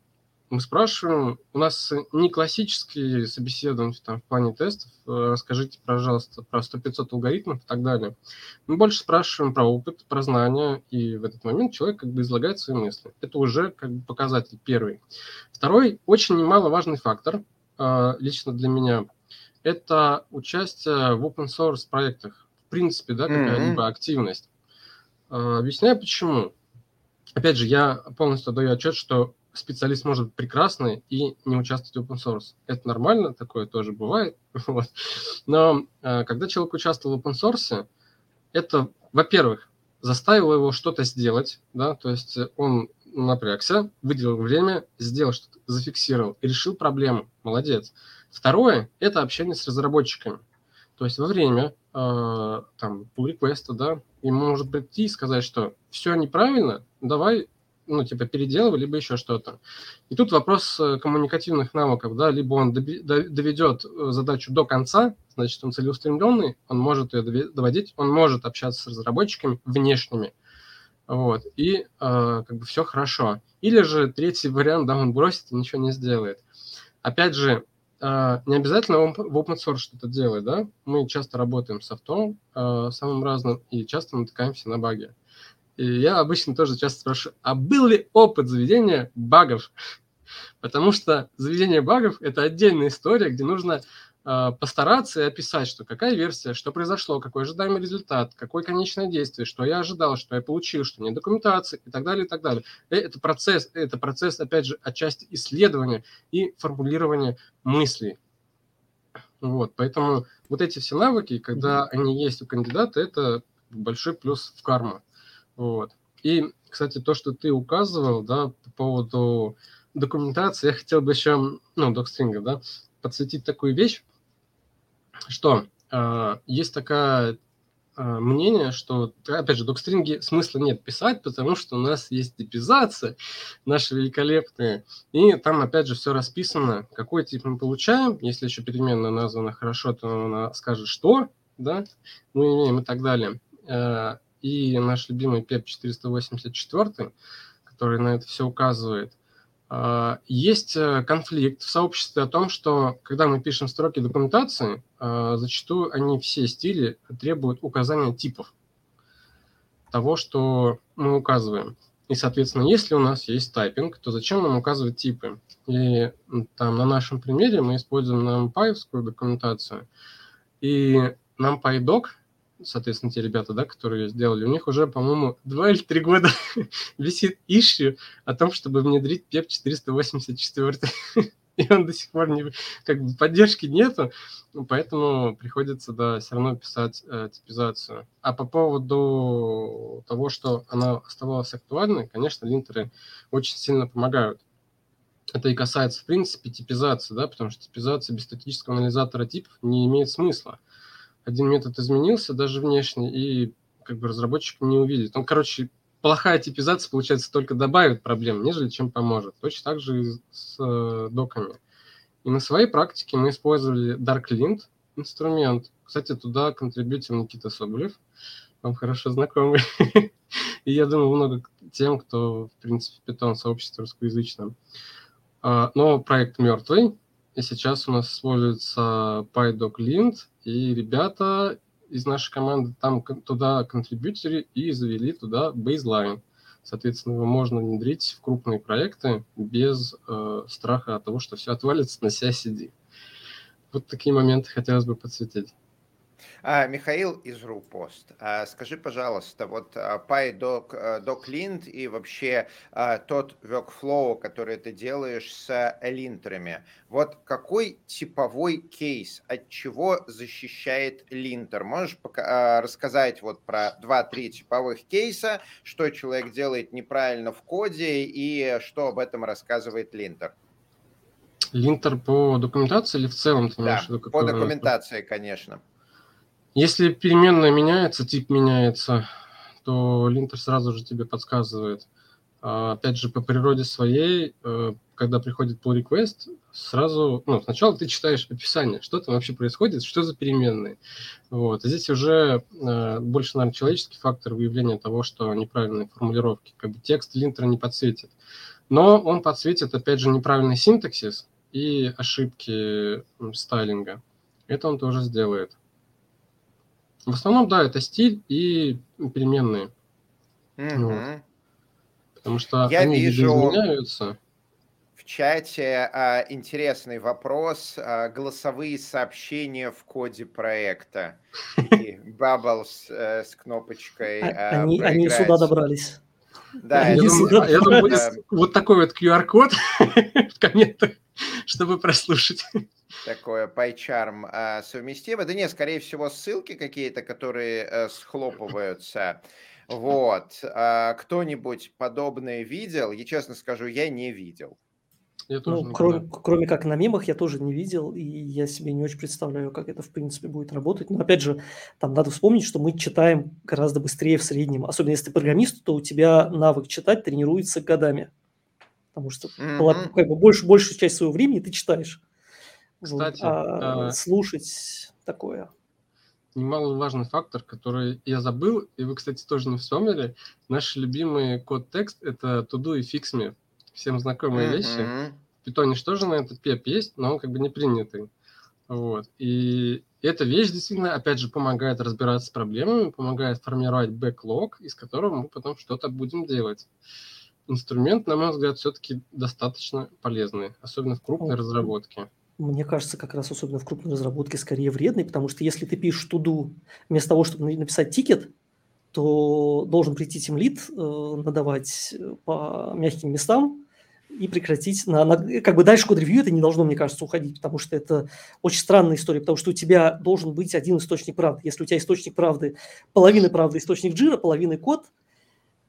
мы спрашиваем, у нас не классические собеседования там, в плане тестов, э, расскажите, пожалуйста, про 100-500 алгоритмов и так далее. Мы больше спрашиваем про опыт, про знания, и в этот момент человек как бы излагает свои мысли. Это уже как бы показатель первый. Второй, очень немаловажный фактор, лично для меня, это участие в open source проектах. В принципе, да, какая-либо mm-hmm. активность. Э, объясняю почему. Опять же, я полностью даю отчет, что специалист может быть прекрасный и не участвовать в open source. Это нормально, такое тоже бывает. Вот. Но э, когда человек участвовал в open source, это, во-первых, заставило его что-то сделать, да, то есть он напрягся, выделил время, сделал что-то, зафиксировал решил проблему. Молодец. Второе – это общение с разработчиками. То есть во время э, там pull реквеста да, ему может прийти и сказать, что все неправильно, давай ну, типа, переделывай, либо еще что-то. И тут вопрос э, коммуникативных навыков, да, либо он доведет э, задачу до конца, значит, он целеустремленный, он может ее доводить, он может общаться с разработчиками внешними, вот, и э, как бы все хорошо. Или же третий вариант, да, он бросит и ничего не сделает. Опять же, э, не обязательно в open source что-то делает, да, мы часто работаем с софтом, э, самым разным, и часто натыкаемся на баги. И я обычно тоже часто спрашиваю, а был ли опыт заведения багов? Потому что заведение багов – это отдельная история, где нужно постараться и описать, что какая версия, что произошло, какой ожидаемый результат, какое конечное действие, что я ожидал, что я получил, что нет документации и так далее, и так далее. И это процесс, это процесс, опять же, отчасти исследования и формулирования мыслей. Вот, поэтому вот эти все навыки, когда они есть у кандидата, это большой плюс в карму. Вот. И, кстати, то, что ты указывал, да, по поводу документации, я хотел бы еще, ну, докстринга, да, подсветить такую вещь, что э, есть такое э, мнение, что, опять же, докстринги смысла нет писать, потому что у нас есть типизация наши великолепные, и там, опять же, все расписано, какой тип мы получаем, если еще переменная названа хорошо, то она скажет, что, да, мы имеем и так далее. Э, и наш любимый PEP 484, который на это все указывает. А, есть э, конфликт в сообществе о том, что когда мы пишем строки документации, а, зачастую они все стили требуют указания типов того, что мы указываем. И, соответственно, если у нас есть тайпинг, то зачем нам указывать типы? И там на нашем примере мы используем NumPy документацию. И NumPy-doc соответственно, те ребята, да, которые сделали, у них уже, по-моему, два или три года висит ищу о том, чтобы внедрить PEP 484. И он до сих пор не, как бы поддержки нету, поэтому приходится, да, все равно писать э, типизацию. А по поводу того, что она оставалась актуальной, конечно, линтеры очень сильно помогают. Это и касается, в принципе, типизации, да, потому что типизация без статического анализатора типов не имеет смысла один метод изменился, даже внешне, и как бы разработчик не увидит. Он, короче, плохая типизация, получается, только добавит проблем, нежели чем поможет. Точно так же и с э, доками. И на своей практике мы использовали DarkLint инструмент. Кстати, туда контрибьютил Никита Соболев, вам хорошо знакомый. И я думаю, много тем, кто, в принципе, питон сообщество русскоязычном. А, но проект мертвый, и сейчас у нас используется PyDocLint, и ребята из нашей команды там туда контрибьютери и завели туда baseline. Соответственно, его можно внедрить в крупные проекты без э, страха от того, что все отвалится на CI-CD. Вот такие моменты хотелось бы подсветить. А, Михаил из РУПост, а, скажи, пожалуйста, вот а, PyDoc DocLint и вообще тот workflow, который ты делаешь с линтерами, вот какой типовой кейс, от чего защищает линтер? Можешь пока, рассказать вот про 2-3 типовых кейса, что человек делает неправильно в коде и что об этом рассказывает линтер? Линтер по документации или в целом? Ты да, по документации, конечно. Если переменная меняется, тип меняется, то линтер сразу же тебе подсказывает. А, опять же, по природе своей, э, когда приходит pull request, сразу, ну, сначала ты читаешь описание, что там вообще происходит, что за переменные. Вот. Здесь уже э, больше, наверное, человеческий фактор выявления того, что неправильные формулировки. Как бы текст линтера не подсветит. Но он подсветит, опять же, неправильный синтаксис и ошибки стайлинга. Это он тоже сделает. В основном, да, это стиль и переменные. Угу. Вот. Потому что Я они вижу изменяются. В чате а, интересный вопрос. А, голосовые сообщения в коде проекта. И Bubbles а, с кнопочкой а, они, они сюда добрались. Да, я думаю, вот такой вот QR-код в комментах, чтобы прослушать такое а, совместимо. Да нет, скорее всего, ссылки какие-то, которые а, схлопываются. Вот. А, кто-нибудь подобное видел? Я честно скажу, я не видел. Я тоже ну, кроме, кроме как на мемах я тоже не видел, и я себе не очень представляю, как это в принципе будет работать. Но опять же, там надо вспомнить, что мы читаем гораздо быстрее в среднем. Особенно если ты программист, то у тебя навык читать тренируется годами. Потому что mm-hmm. как бы, больше, большую часть своего времени ты читаешь. Кстати, вот. а, а... слушать такое немаловажный фактор, который я забыл, и вы, кстати, тоже не вспомнили. Наши любимые код-текст – это to-do и fix-me. Всем знакомые mm-hmm. вещи. В что же на этот PEP есть, но он как бы не принятый. Вот. И эта вещь действительно, опять же, помогает разбираться с проблемами, помогает формировать бэклог, из которого мы потом что-то будем делать. Инструмент, на мой взгляд, все-таки достаточно полезный, особенно в крупной разработке мне кажется, как раз особенно в крупной разработке скорее вредный, потому что если ты пишешь туду вместо того, чтобы написать тикет, то должен прийти тимлит, э, надавать э, по мягким местам и прекратить. На, на, как бы дальше код-ревью это не должно, мне кажется, уходить, потому что это очень странная история, потому что у тебя должен быть один источник правды. Если у тебя источник правды, половина правды источник джира, половина код,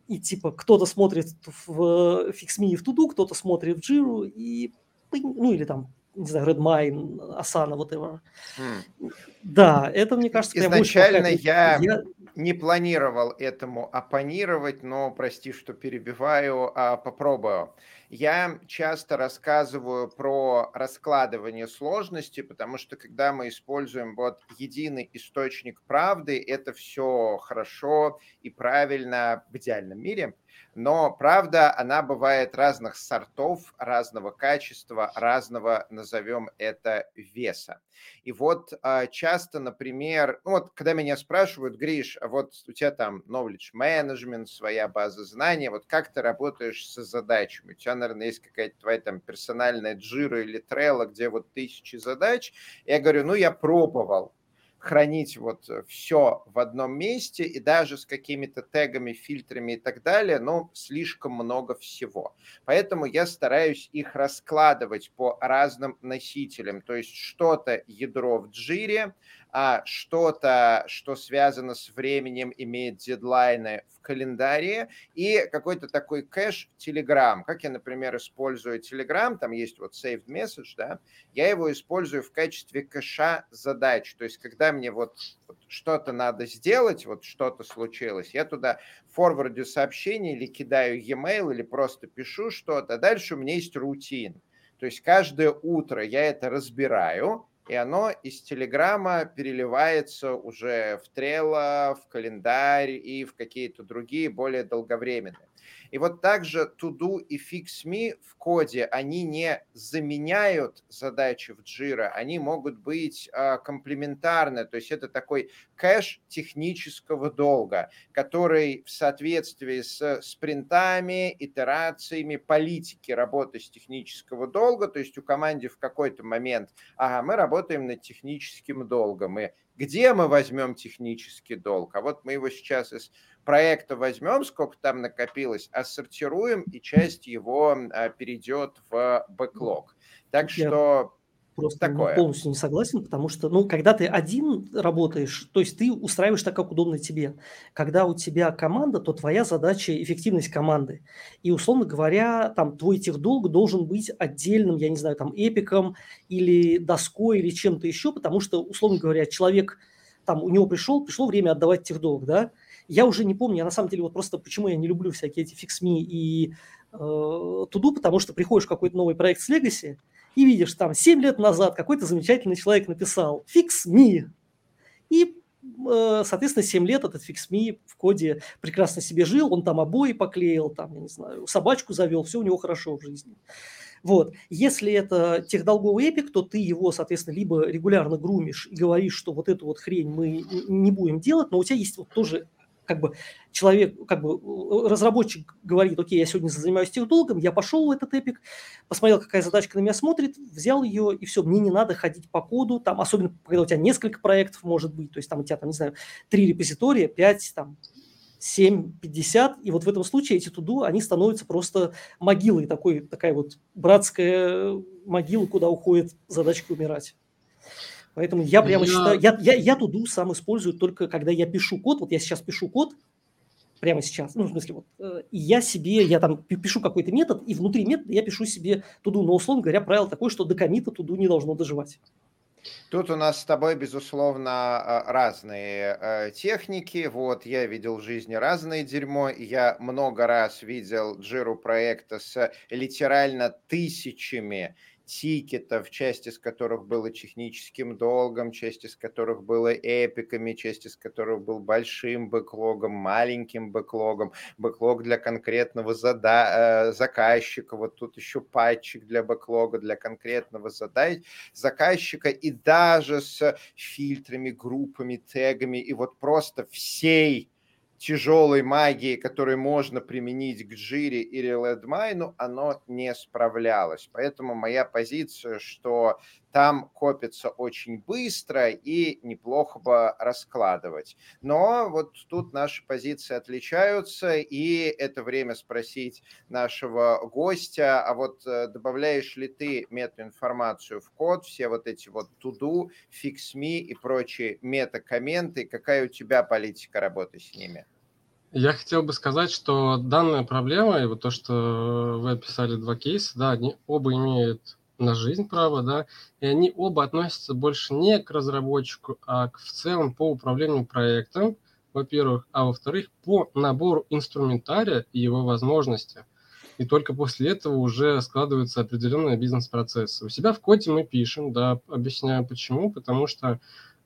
и типа кто-то смотрит в FixMe и в туду, кто-то смотрит в джиру, и ну или там не знаю, Redmine, Asana, это. Mm. Да, это, мне кажется, Изначально я, я не планировал этому оппонировать, но, прости, что перебиваю, а попробую. Я часто рассказываю про раскладывание сложности, потому что когда мы используем вот единый источник правды, это все хорошо и правильно в идеальном мире. Но правда, она бывает разных сортов, разного качества, разного, назовем это, веса. И вот а, часто, например, ну вот когда меня спрашивают, Гриш, а вот у тебя там knowledge management, своя база знаний, вот как ты работаешь со задачами? У тебя, наверное, есть какая-то твоя там персональная джира или трелла, где вот тысячи задач. Я говорю, ну я пробовал, хранить вот э, все в одном месте и даже с какими-то тегами, фильтрами и так далее, но слишком много всего. Поэтому я стараюсь их раскладывать по разным носителям. То есть что-то ядро в джире, а что-то, что связано с временем, имеет дедлайны в календаре, и какой-то такой кэш Telegram. Как я, например, использую Telegram, там есть вот saved message, да, я его использую в качестве кэша задач. То есть, когда мне вот, вот что-то надо сделать, вот что-то случилось, я туда форвардю сообщение или кидаю e-mail, или просто пишу что-то. Дальше у меня есть рутин. То есть каждое утро я это разбираю, и оно из Телеграма переливается уже в Трелло, в календарь и в какие-то другие более долговременные. И вот также to-do и fix-me в коде, они не заменяют задачи в Jira, они могут быть э, комплементарны, то есть это такой кэш технического долга, который в соответствии с спринтами, итерациями, политики работы с технического долга, то есть у команды в какой-то момент, ага, мы работаем над техническим долгом, и где мы возьмем технический долг? А вот мы его сейчас из проекта возьмем, сколько там накопилось, отсортируем, и часть его а, перейдет в бэклог. Так что просто такое. полностью не согласен, потому что, ну, когда ты один работаешь, то есть ты устраиваешь так, как удобно тебе. Когда у тебя команда, то твоя задача – эффективность команды. И, условно говоря, там твой техдолг должен быть отдельным, я не знаю, там, эпиком или доской или чем-то еще, потому что, условно говоря, человек, там, у него пришел, пришло время отдавать техдолг, да, я уже не помню, я на самом деле вот просто почему я не люблю всякие эти фиксми и э, туду, потому что приходишь в какой-то новый проект с Legacy и видишь там 7 лет назад какой-то замечательный человек написал me. И э, соответственно, 7 лет этот fix в коде прекрасно себе жил, он там обои поклеил, там, я не знаю, собачку завел, все у него хорошо в жизни. Вот. Если это техдолговый эпик, то ты его, соответственно, либо регулярно грумишь и говоришь, что вот эту вот хрень мы не будем делать, но у тебя есть вот тоже как бы человек, как бы разработчик говорит, окей, я сегодня занимаюсь техдолгом, я пошел в этот эпик, посмотрел, какая задачка на меня смотрит, взял ее, и все, мне не надо ходить по коду, там, особенно, когда у тебя несколько проектов может быть, то есть там у тебя, там, не знаю, три репозитория, пять, там, 7, 50, и вот в этом случае эти туду, они становятся просто могилой, такой, такая вот братская могила, куда уходит задачка умирать. Поэтому я прямо я... считаю, я, я, я туду сам использую только когда я пишу код. Вот я сейчас пишу код, прямо сейчас. Ну, в смысле, вот, э, я себе, я там пишу какой-то метод, и внутри метода я пишу себе туду, но, условно говоря, правило такое, что до комита туду не должно доживать. Тут у нас с тобой, безусловно, э, разные э, техники. Вот, я видел в жизни разное дерьмо. Я много раз видел джиру проекта с литерально тысячами тикетов, часть из которых было техническим долгом, часть из которых было эпиками, часть из которых был большим бэклогом, маленьким бэклогом, бэклог для конкретного зада э, заказчика, вот тут еще патчик для бэклога, для конкретного задай заказчика, и даже с фильтрами, группами, тегами, и вот просто всей тяжелой магии, которую можно применить к Джире или Редмайну, оно не справлялось. Поэтому моя позиция, что там копится очень быстро и неплохо бы раскладывать. Но вот тут наши позиции отличаются, и это время спросить нашего гостя, а вот э, добавляешь ли ты метаинформацию в код, все вот эти вот туду, фиксми и прочие метакомменты, какая у тебя политика работы с ними? Я хотел бы сказать, что данная проблема, и вот то, что вы описали два кейса, да, они оба имеют на жизнь право, да, и они оба относятся больше не к разработчику, а к, в целом по управлению проектом, во-первых, а во-вторых, по набору инструментария и его возможности. И только после этого уже складываются определенные бизнес-процессы. У себя в коде мы пишем, да, объясняю почему, потому что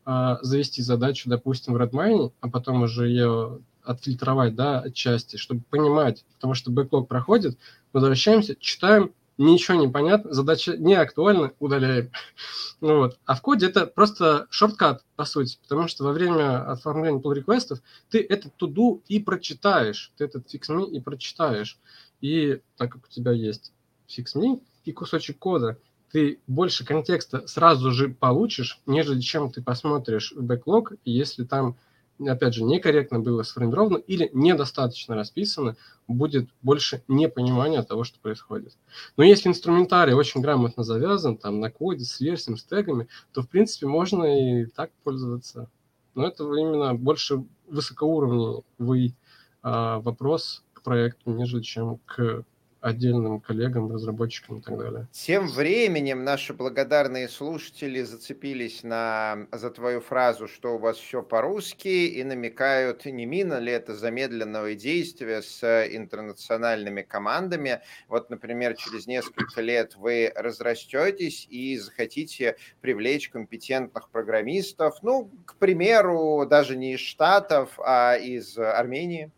э, завести задачу, допустим, в Redmine, а потом уже ее отфильтровать, да, отчасти, чтобы понимать, потому что бэклог проходит, возвращаемся, читаем, ничего не понятно, задача не актуальна, удаляем. ну вот. А в коде это просто шорткат, по сути, потому что во время оформления pull реквестов ты этот туду и прочитаешь, ты этот fix и прочитаешь. И так как у тебя есть fix и кусочек кода, ты больше контекста сразу же получишь, нежели чем ты посмотришь в бэклог, если там опять же, некорректно было сформировано или недостаточно расписано, будет больше непонимания того, что происходит. Но если инструментарий очень грамотно завязан, там, на коде, с версиями, с тегами, то, в принципе, можно и так пользоваться. Но это именно больше высокоуровневый а, вопрос к проекту, нежели чем к отдельным коллегам, разработчикам и так далее. Тем временем наши благодарные слушатели зацепились на, за твою фразу, что у вас все по-русски, и намекают, не мина ли это замедленного действия с интернациональными командами. Вот, например, через несколько лет вы разрастетесь и захотите привлечь компетентных программистов, ну, к примеру, даже не из Штатов, а из Армении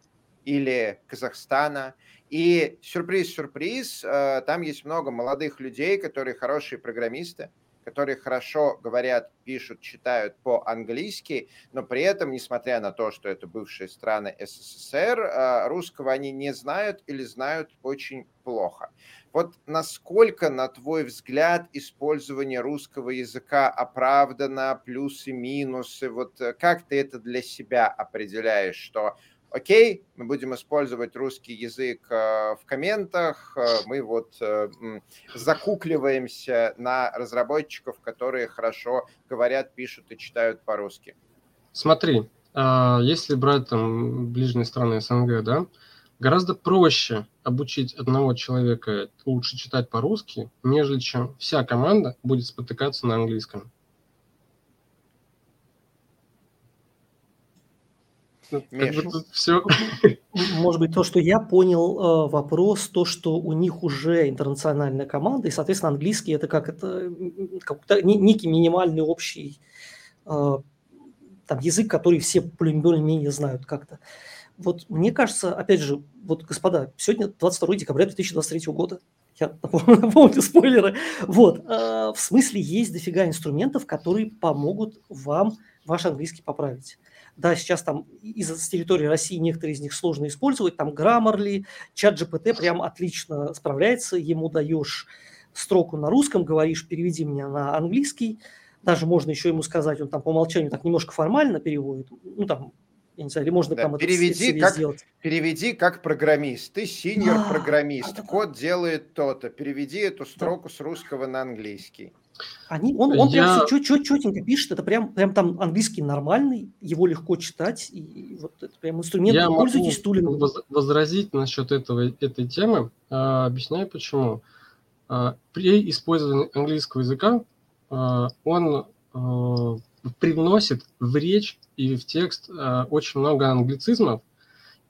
или Казахстана – и сюрприз-сюрприз, э, там есть много молодых людей, которые хорошие программисты, которые хорошо говорят, пишут, читают по-английски, но при этом, несмотря на то, что это бывшие страны СССР, э, русского они не знают или знают очень плохо. Вот насколько, на твой взгляд, использование русского языка оправдано, плюсы, минусы, вот э, как ты это для себя определяешь, что окей, мы будем использовать русский язык э, в комментах, э, мы вот э, закукливаемся на разработчиков, которые хорошо говорят, пишут и читают по-русски. Смотри, если брать там ближние страны СНГ, да, гораздо проще обучить одного человека лучше читать по-русски, нежели чем вся команда будет спотыкаться на английском. Все. Может быть, то, что я понял э, вопрос, то, что у них уже интернациональная команда, и, соответственно, английский это как это как некий минимальный общий э, там, язык, который все более-менее знают как-то. Вот мне кажется, опять же, вот, господа, сегодня 22 декабря 2023 года, я напомню спойлеры, вот, э, в смысле есть дофига инструментов, которые помогут вам ваш английский поправить. Да, сейчас там из с территории России некоторые из них сложно использовать, там Grammarly, чат GPT прям отлично справляется, ему даешь строку на русском, говоришь, переведи меня на английский, даже можно еще ему сказать, он там по умолчанию так немножко формально переводит, ну там, я не знаю, или можно да, там переведи это как, сделать. Переведи как программист, ты синьор программист, да, код делает то-то, переведи эту строку да. с русского на английский. Они, он, он я... прям все четенько пишет, это прям, прям там английский нормальный, его легко читать, и вот это прям инструмент, я пользуйтесь тулингом. Воз, возразить насчет этого, этой темы, а, объясняю почему. А, при использовании английского языка а, он а, привносит в речь и в текст а, очень много англицизмов,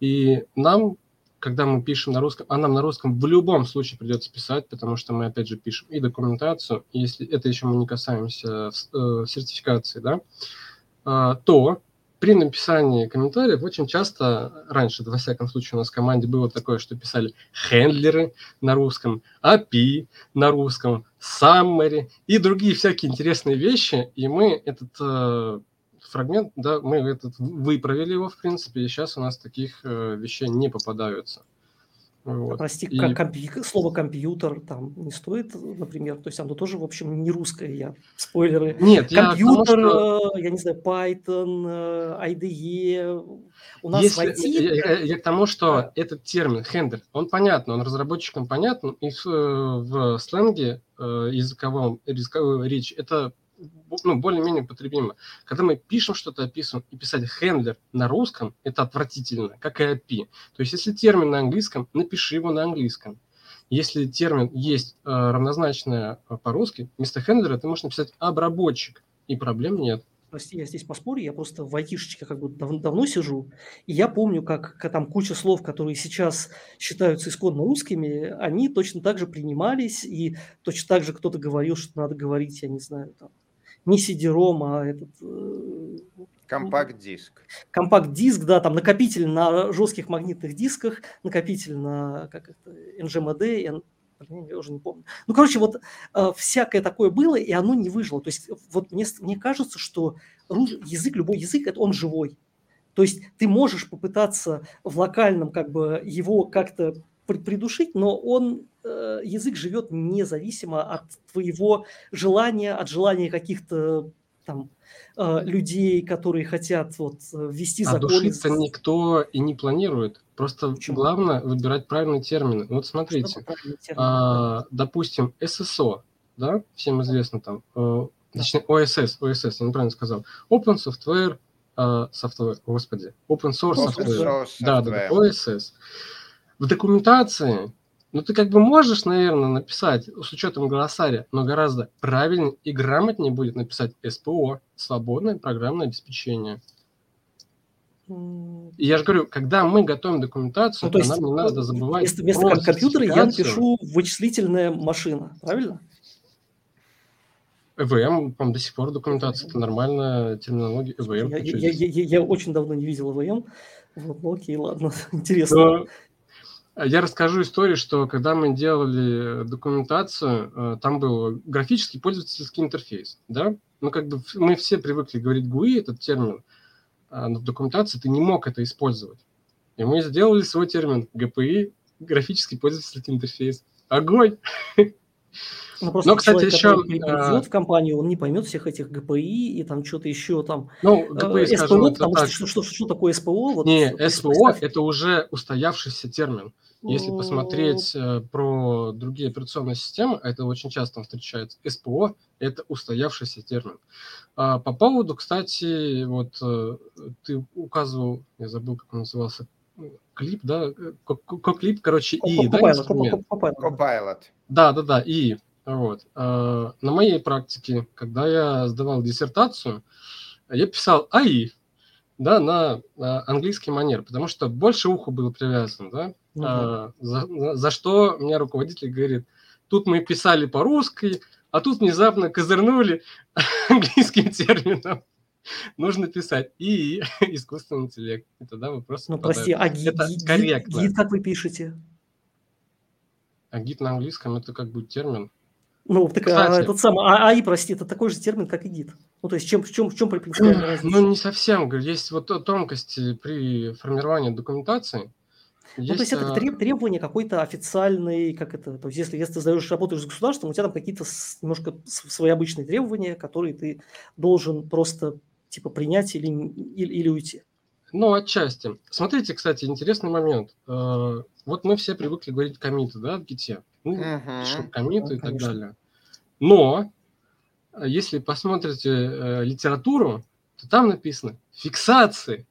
и нам когда мы пишем на русском, а нам на русском в любом случае придется писать, потому что мы, опять же, пишем и документацию, если это еще мы не касаемся э, сертификации, да, э, то при написании комментариев очень часто, раньше, во всяком случае, у нас в команде было такое, что писали хендлеры на русском, API на русском, summary и другие всякие интересные вещи, и мы этот э, фрагмент, да, мы этот выправили его, в принципе, и сейчас у нас таких э, вещей не попадаются. Вот. Прости, и... как компи... слово компьютер там не стоит, например, то есть оно тоже, в общем, не русское, я спойлеры. Нет, компьютер, я, что... Э, я не знаю, Python, э, IDE, у нас Если, в IT... Я, я, я к тому, что да. этот термин хендер, он понятен, он разработчикам понятен, и в, в сленге языковом, языковой речь это ну, более-менее употребимо. Когда мы пишем что-то, описываем, и писать хендлер на русском, это отвратительно, как и API. То есть, если термин на английском, напиши его на английском. Если термин есть э, равнозначное э, по-русски, вместо хендлера ты можешь написать обработчик, и проблем нет. Прости, я здесь поспорю, я просто в айтишечке как бы дав- давно сижу, и я помню, как, как там куча слов, которые сейчас считаются исконно русскими, они точно так же принимались, и точно так же кто-то говорил, что надо говорить, я не знаю, там, не CD-ROM, а этот... Э, Компакт-диск. Компакт-диск, да, там накопитель на жестких магнитных дисках, накопитель на как это, NGMD, я уже не помню. Ну, короче, вот э, всякое такое было, и оно не выжило. То есть вот мне, мне кажется, что язык, любой язык, это он живой. То есть ты можешь попытаться в локальном как бы его как-то придушить, но он язык живет независимо от твоего желания, от желания каких-то там э, людей, которые хотят вот ввести а законы. А душиться никто и не планирует. Просто Почему? главное выбирать правильные термины. Вот смотрите, а, допустим, ССО, да, всем известно там, э, точнее, ОСС, ОСС, я неправильно сказал, Open Software, э, software, господи, Open Source Open Software, source да, да, ОСС. В документации ну, ты как бы можешь, наверное, написать с учетом глоссария, но гораздо правильнее и грамотнее будет написать СПО, свободное программное обеспечение. И я же говорю, когда мы готовим документацию, ну, то есть, нам не надо забывать Вместо, вместо компьютера я напишу вычислительная машина, правильно? ЭВМ, по до сих пор документация, это нормальная терминология ЭВМ. Я, я, я, я, я очень давно не видел ЭВМ. Вот, ну окей, ладно, интересно. Но я расскажу историю, что когда мы делали документацию, э, там был графический пользовательский интерфейс, да? Ну, как бы мы все привыкли говорить GUI, этот термин, а, но в документации ты не мог это использовать. И мы сделали свой термин GPI, графический пользовательский интерфейс. Огонь! Ну, просто Но, кстати, человек, еще... придет а... в компанию, он не поймет всех этих ГПИ и там что-то еще там. Ну, ГПИ, э, СПО, потому так. что, что, что, что такое СПО? Вот, не, СПО – это уже устоявшийся термин. Если посмотреть э, про другие операционные системы, это очень часто встречается. СПО – это устоявшийся термин. А по поводу, кстати, вот э, ты указывал, я забыл, как он назывался, клип, да, клип, короче, и, да, инструмент. Copilot. Да, да, да, и вот. А, на моей практике, когда я сдавал диссертацию, я писал АИ, да, на английский манер, потому что больше уху был привязан, да, угу. а, за, за что меня руководитель говорит, тут мы писали по-русски, а тут внезапно козырнули английским термином. Нужно писать и искусственный интеллект. И тогда вопрос Ну, прости, а гид, это гид, корректно. гид как вы пишете? А гид на английском это как бы термин. Ну, так, а, Кстати, а, этот самый а, АИ, прости, это такой же термин, как и гид. Ну, то есть, чем, в чем, в чем принципиальная разница? Ну, не совсем. Есть вот тонкости при формировании документации. Есть, ну, то есть это а требование какой-то официальной, как это, то есть если, если ты сдаешь, работаешь с государством, у тебя там какие-то немножко свои обычные требования, которые ты должен просто типа принять или, или, или уйти. Ну, отчасти. Смотрите, кстати, интересный момент. Э, вот мы все привыкли говорить комиты, да, в гите. Ну, uh-huh. пишем комиты ну, и так далее. Но если посмотрите э, литературу, то там написано фиксации.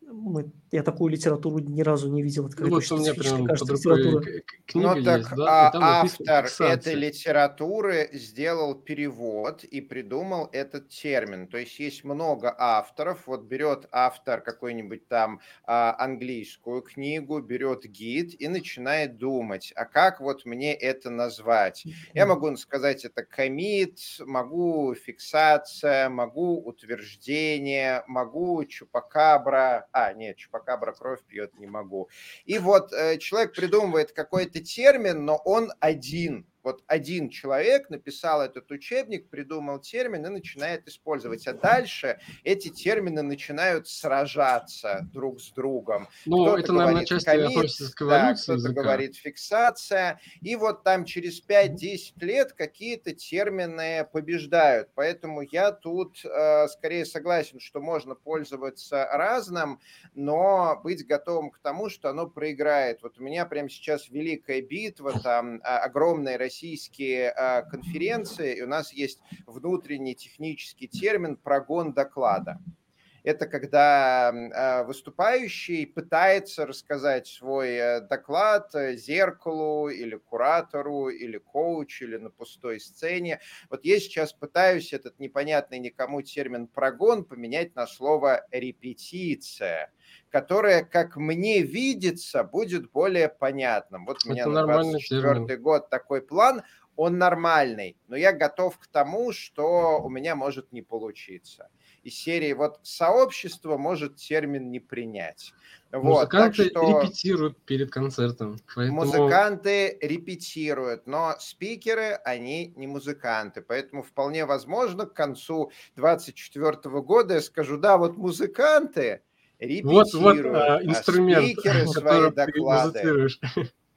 Мы я такую литературу ни разу не видел. Это ну, вот у меня прям кажется, литература. книга ну, так, есть, да? А автор этой литературы сделал перевод и придумал этот термин. То есть есть много авторов. Вот берет автор какой-нибудь там а, английскую книгу, берет гид и начинает думать, а как вот мне это назвать? Я могу сказать, это комит, могу фиксация, могу утверждение, могу чупакабра. А, нет, чупакабра пока кровь пьет, не могу. И вот э, человек придумывает какой-то термин, но он один вот один человек написал этот учебник, придумал термин и начинает использовать. А дальше эти термины начинают сражаться друг с другом. Ну, кто-то это, наверное, часть относится к да, кто-то говорит фиксация. И вот там через 5-10 лет какие-то термины побеждают. Поэтому я тут э, скорее согласен, что можно пользоваться разным, но быть готовым к тому, что оно проиграет. Вот у меня прямо сейчас великая битва, там а, огромная российские а, конференции, и у нас есть внутренний технический термин прогон доклада. Это когда а, выступающий пытается рассказать свой э, доклад э, зеркалу или куратору, или коучу, или на пустой сцене. Вот я сейчас пытаюсь этот непонятный никому термин прогон поменять на слово репетиция которое, как мне видится, будет более понятным. Вот у меня на 24 год такой план, он нормальный, но я готов к тому, что у меня может не получиться. Из серии вот сообщество может термин не принять. Музыканты вот, что репетируют перед концертом. Поэтому... Музыканты репетируют, но спикеры, они не музыканты. Поэтому вполне возможно к концу 2024 года я скажу, да, вот музыканты, репетируют, вот, вот, а, инструмент, а спикеры свои доклады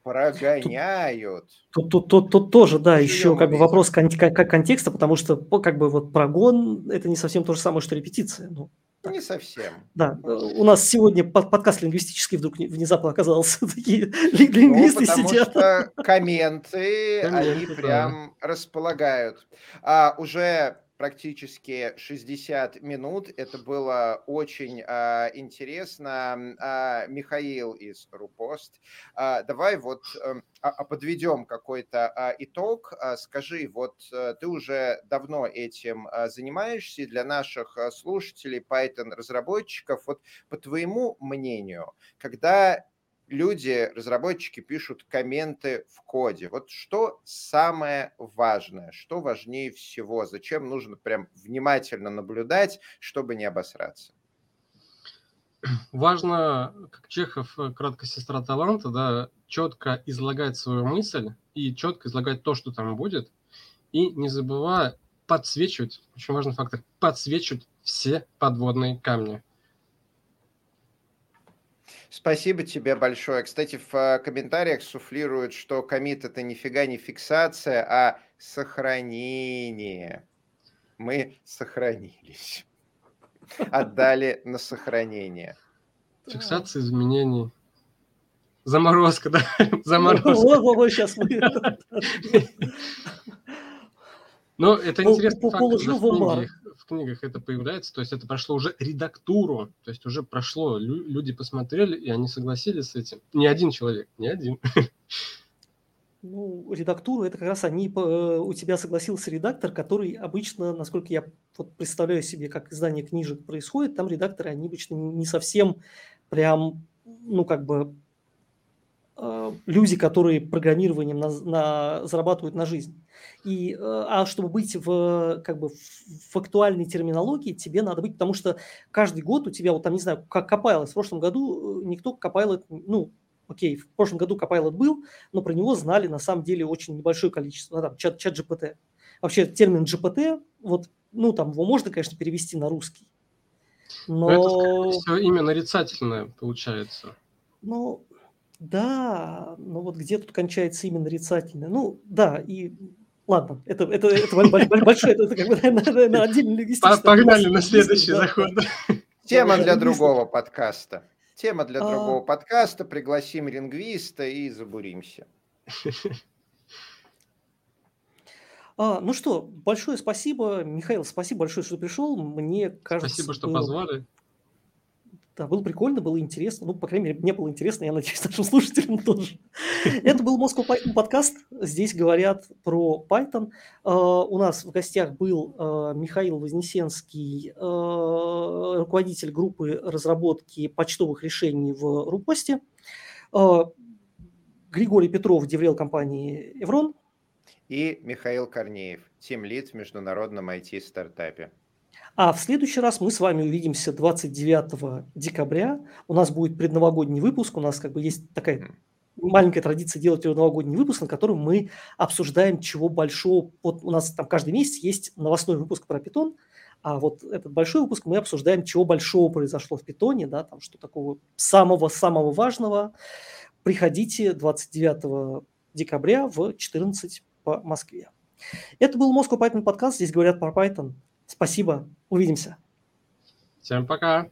прогоняют. Тут, тут, тут, тут тоже, да, еще как бы вопрос кон- кон- контекста, потому что как бы вот прогон – это не совсем то же самое, что репетиция. Ну, не совсем. Да, у нас сегодня подкаст лингвистический вдруг внезапно оказался. Такие лингвисты ну, потому сидят. что комменты, они прям располагают. А, уже практически 60 минут. Это было очень а, интересно. А, Михаил из Рупост, а, давай вот эм, а, а, подведем какой-то а, итог. А, скажи, вот а, ты уже давно этим а, занимаешься, для наших а, слушателей, Python-разработчиков, вот по твоему мнению, когда люди, разработчики пишут комменты в коде. Вот что самое важное, что важнее всего, зачем нужно прям внимательно наблюдать, чтобы не обосраться? Важно, как Чехов, э, краткая сестра таланта, да, четко излагать свою мысль и четко излагать то, что там будет, и не забывая подсвечивать, очень важный фактор, подсвечивать все подводные камни. Спасибо тебе большое. Кстати, в э, комментариях суфлируют, что комит это нифига не фиксация, а сохранение. Мы сохранились. Отдали на сохранение. Фиксация изменений. Заморозка, да? Заморозка. Вот, вот, сейчас мы... Но это интересный факт. Положил в книгах это появляется, то есть это прошло уже редактуру, то есть уже прошло, люди посмотрели, и они согласились с этим. Не один человек, не один. Ну, редактуру, это как раз они, э, у тебя согласился редактор, который обычно, насколько я вот представляю себе, как издание книжек происходит, там редакторы, они обычно не совсем прям, ну, как бы люди, которые программированием на, на, зарабатывают на жизнь. И, э, а чтобы быть в, как бы, в актуальной терминологии, тебе надо быть, потому что каждый год у тебя, вот там, не знаю, как Copilot, в прошлом году э, никто Copilot, ну, окей, в прошлом году Copilot был, но про него знали на самом деле очень небольшое количество, ну, там, чат, чат GPT. Вообще термин GPT, вот, ну, там его можно, конечно, перевести на русский. Но, но это, все имя нарицательное получается. Ну, да, но вот где тут кончается именно нарицательное? Ну, да, и ладно, это, это, это большое, это как бы на, на отдельный лингвистический... Погнали на следующий заход. Тема для другого подкаста. Тема для а. другого подкаста. Пригласим лингвиста и забуримся. А, ну что, большое спасибо. Михаил, спасибо большое, что пришел. Мне кажется... Спасибо, что позвали. Да, было прикольно, было интересно. Ну, по крайней мере, мне было интересно, я надеюсь, нашим слушателям тоже. Это был Moscow Python подкаст. Здесь говорят про Python. Uh, у нас в гостях был uh, Михаил Вознесенский, uh, руководитель группы разработки почтовых решений в Рупосте. Григорий Петров, деврел компании «Еврон». И Михаил Корнеев, тим-лид в международном IT-стартапе. А в следующий раз мы с вами увидимся 29 декабря. У нас будет предновогодний выпуск. У нас как бы есть такая маленькая традиция делать новогодний выпуск, на котором мы обсуждаем, чего большого. Вот у нас там каждый месяц есть новостной выпуск про питон, а вот этот большой выпуск мы обсуждаем, чего большого произошло в питоне, да, там что такого самого-самого важного. Приходите 29 декабря в 14 по Москве. Это был Moscow Python подкаст. Здесь говорят про Python. Спасибо. Увидимся. Всем пока.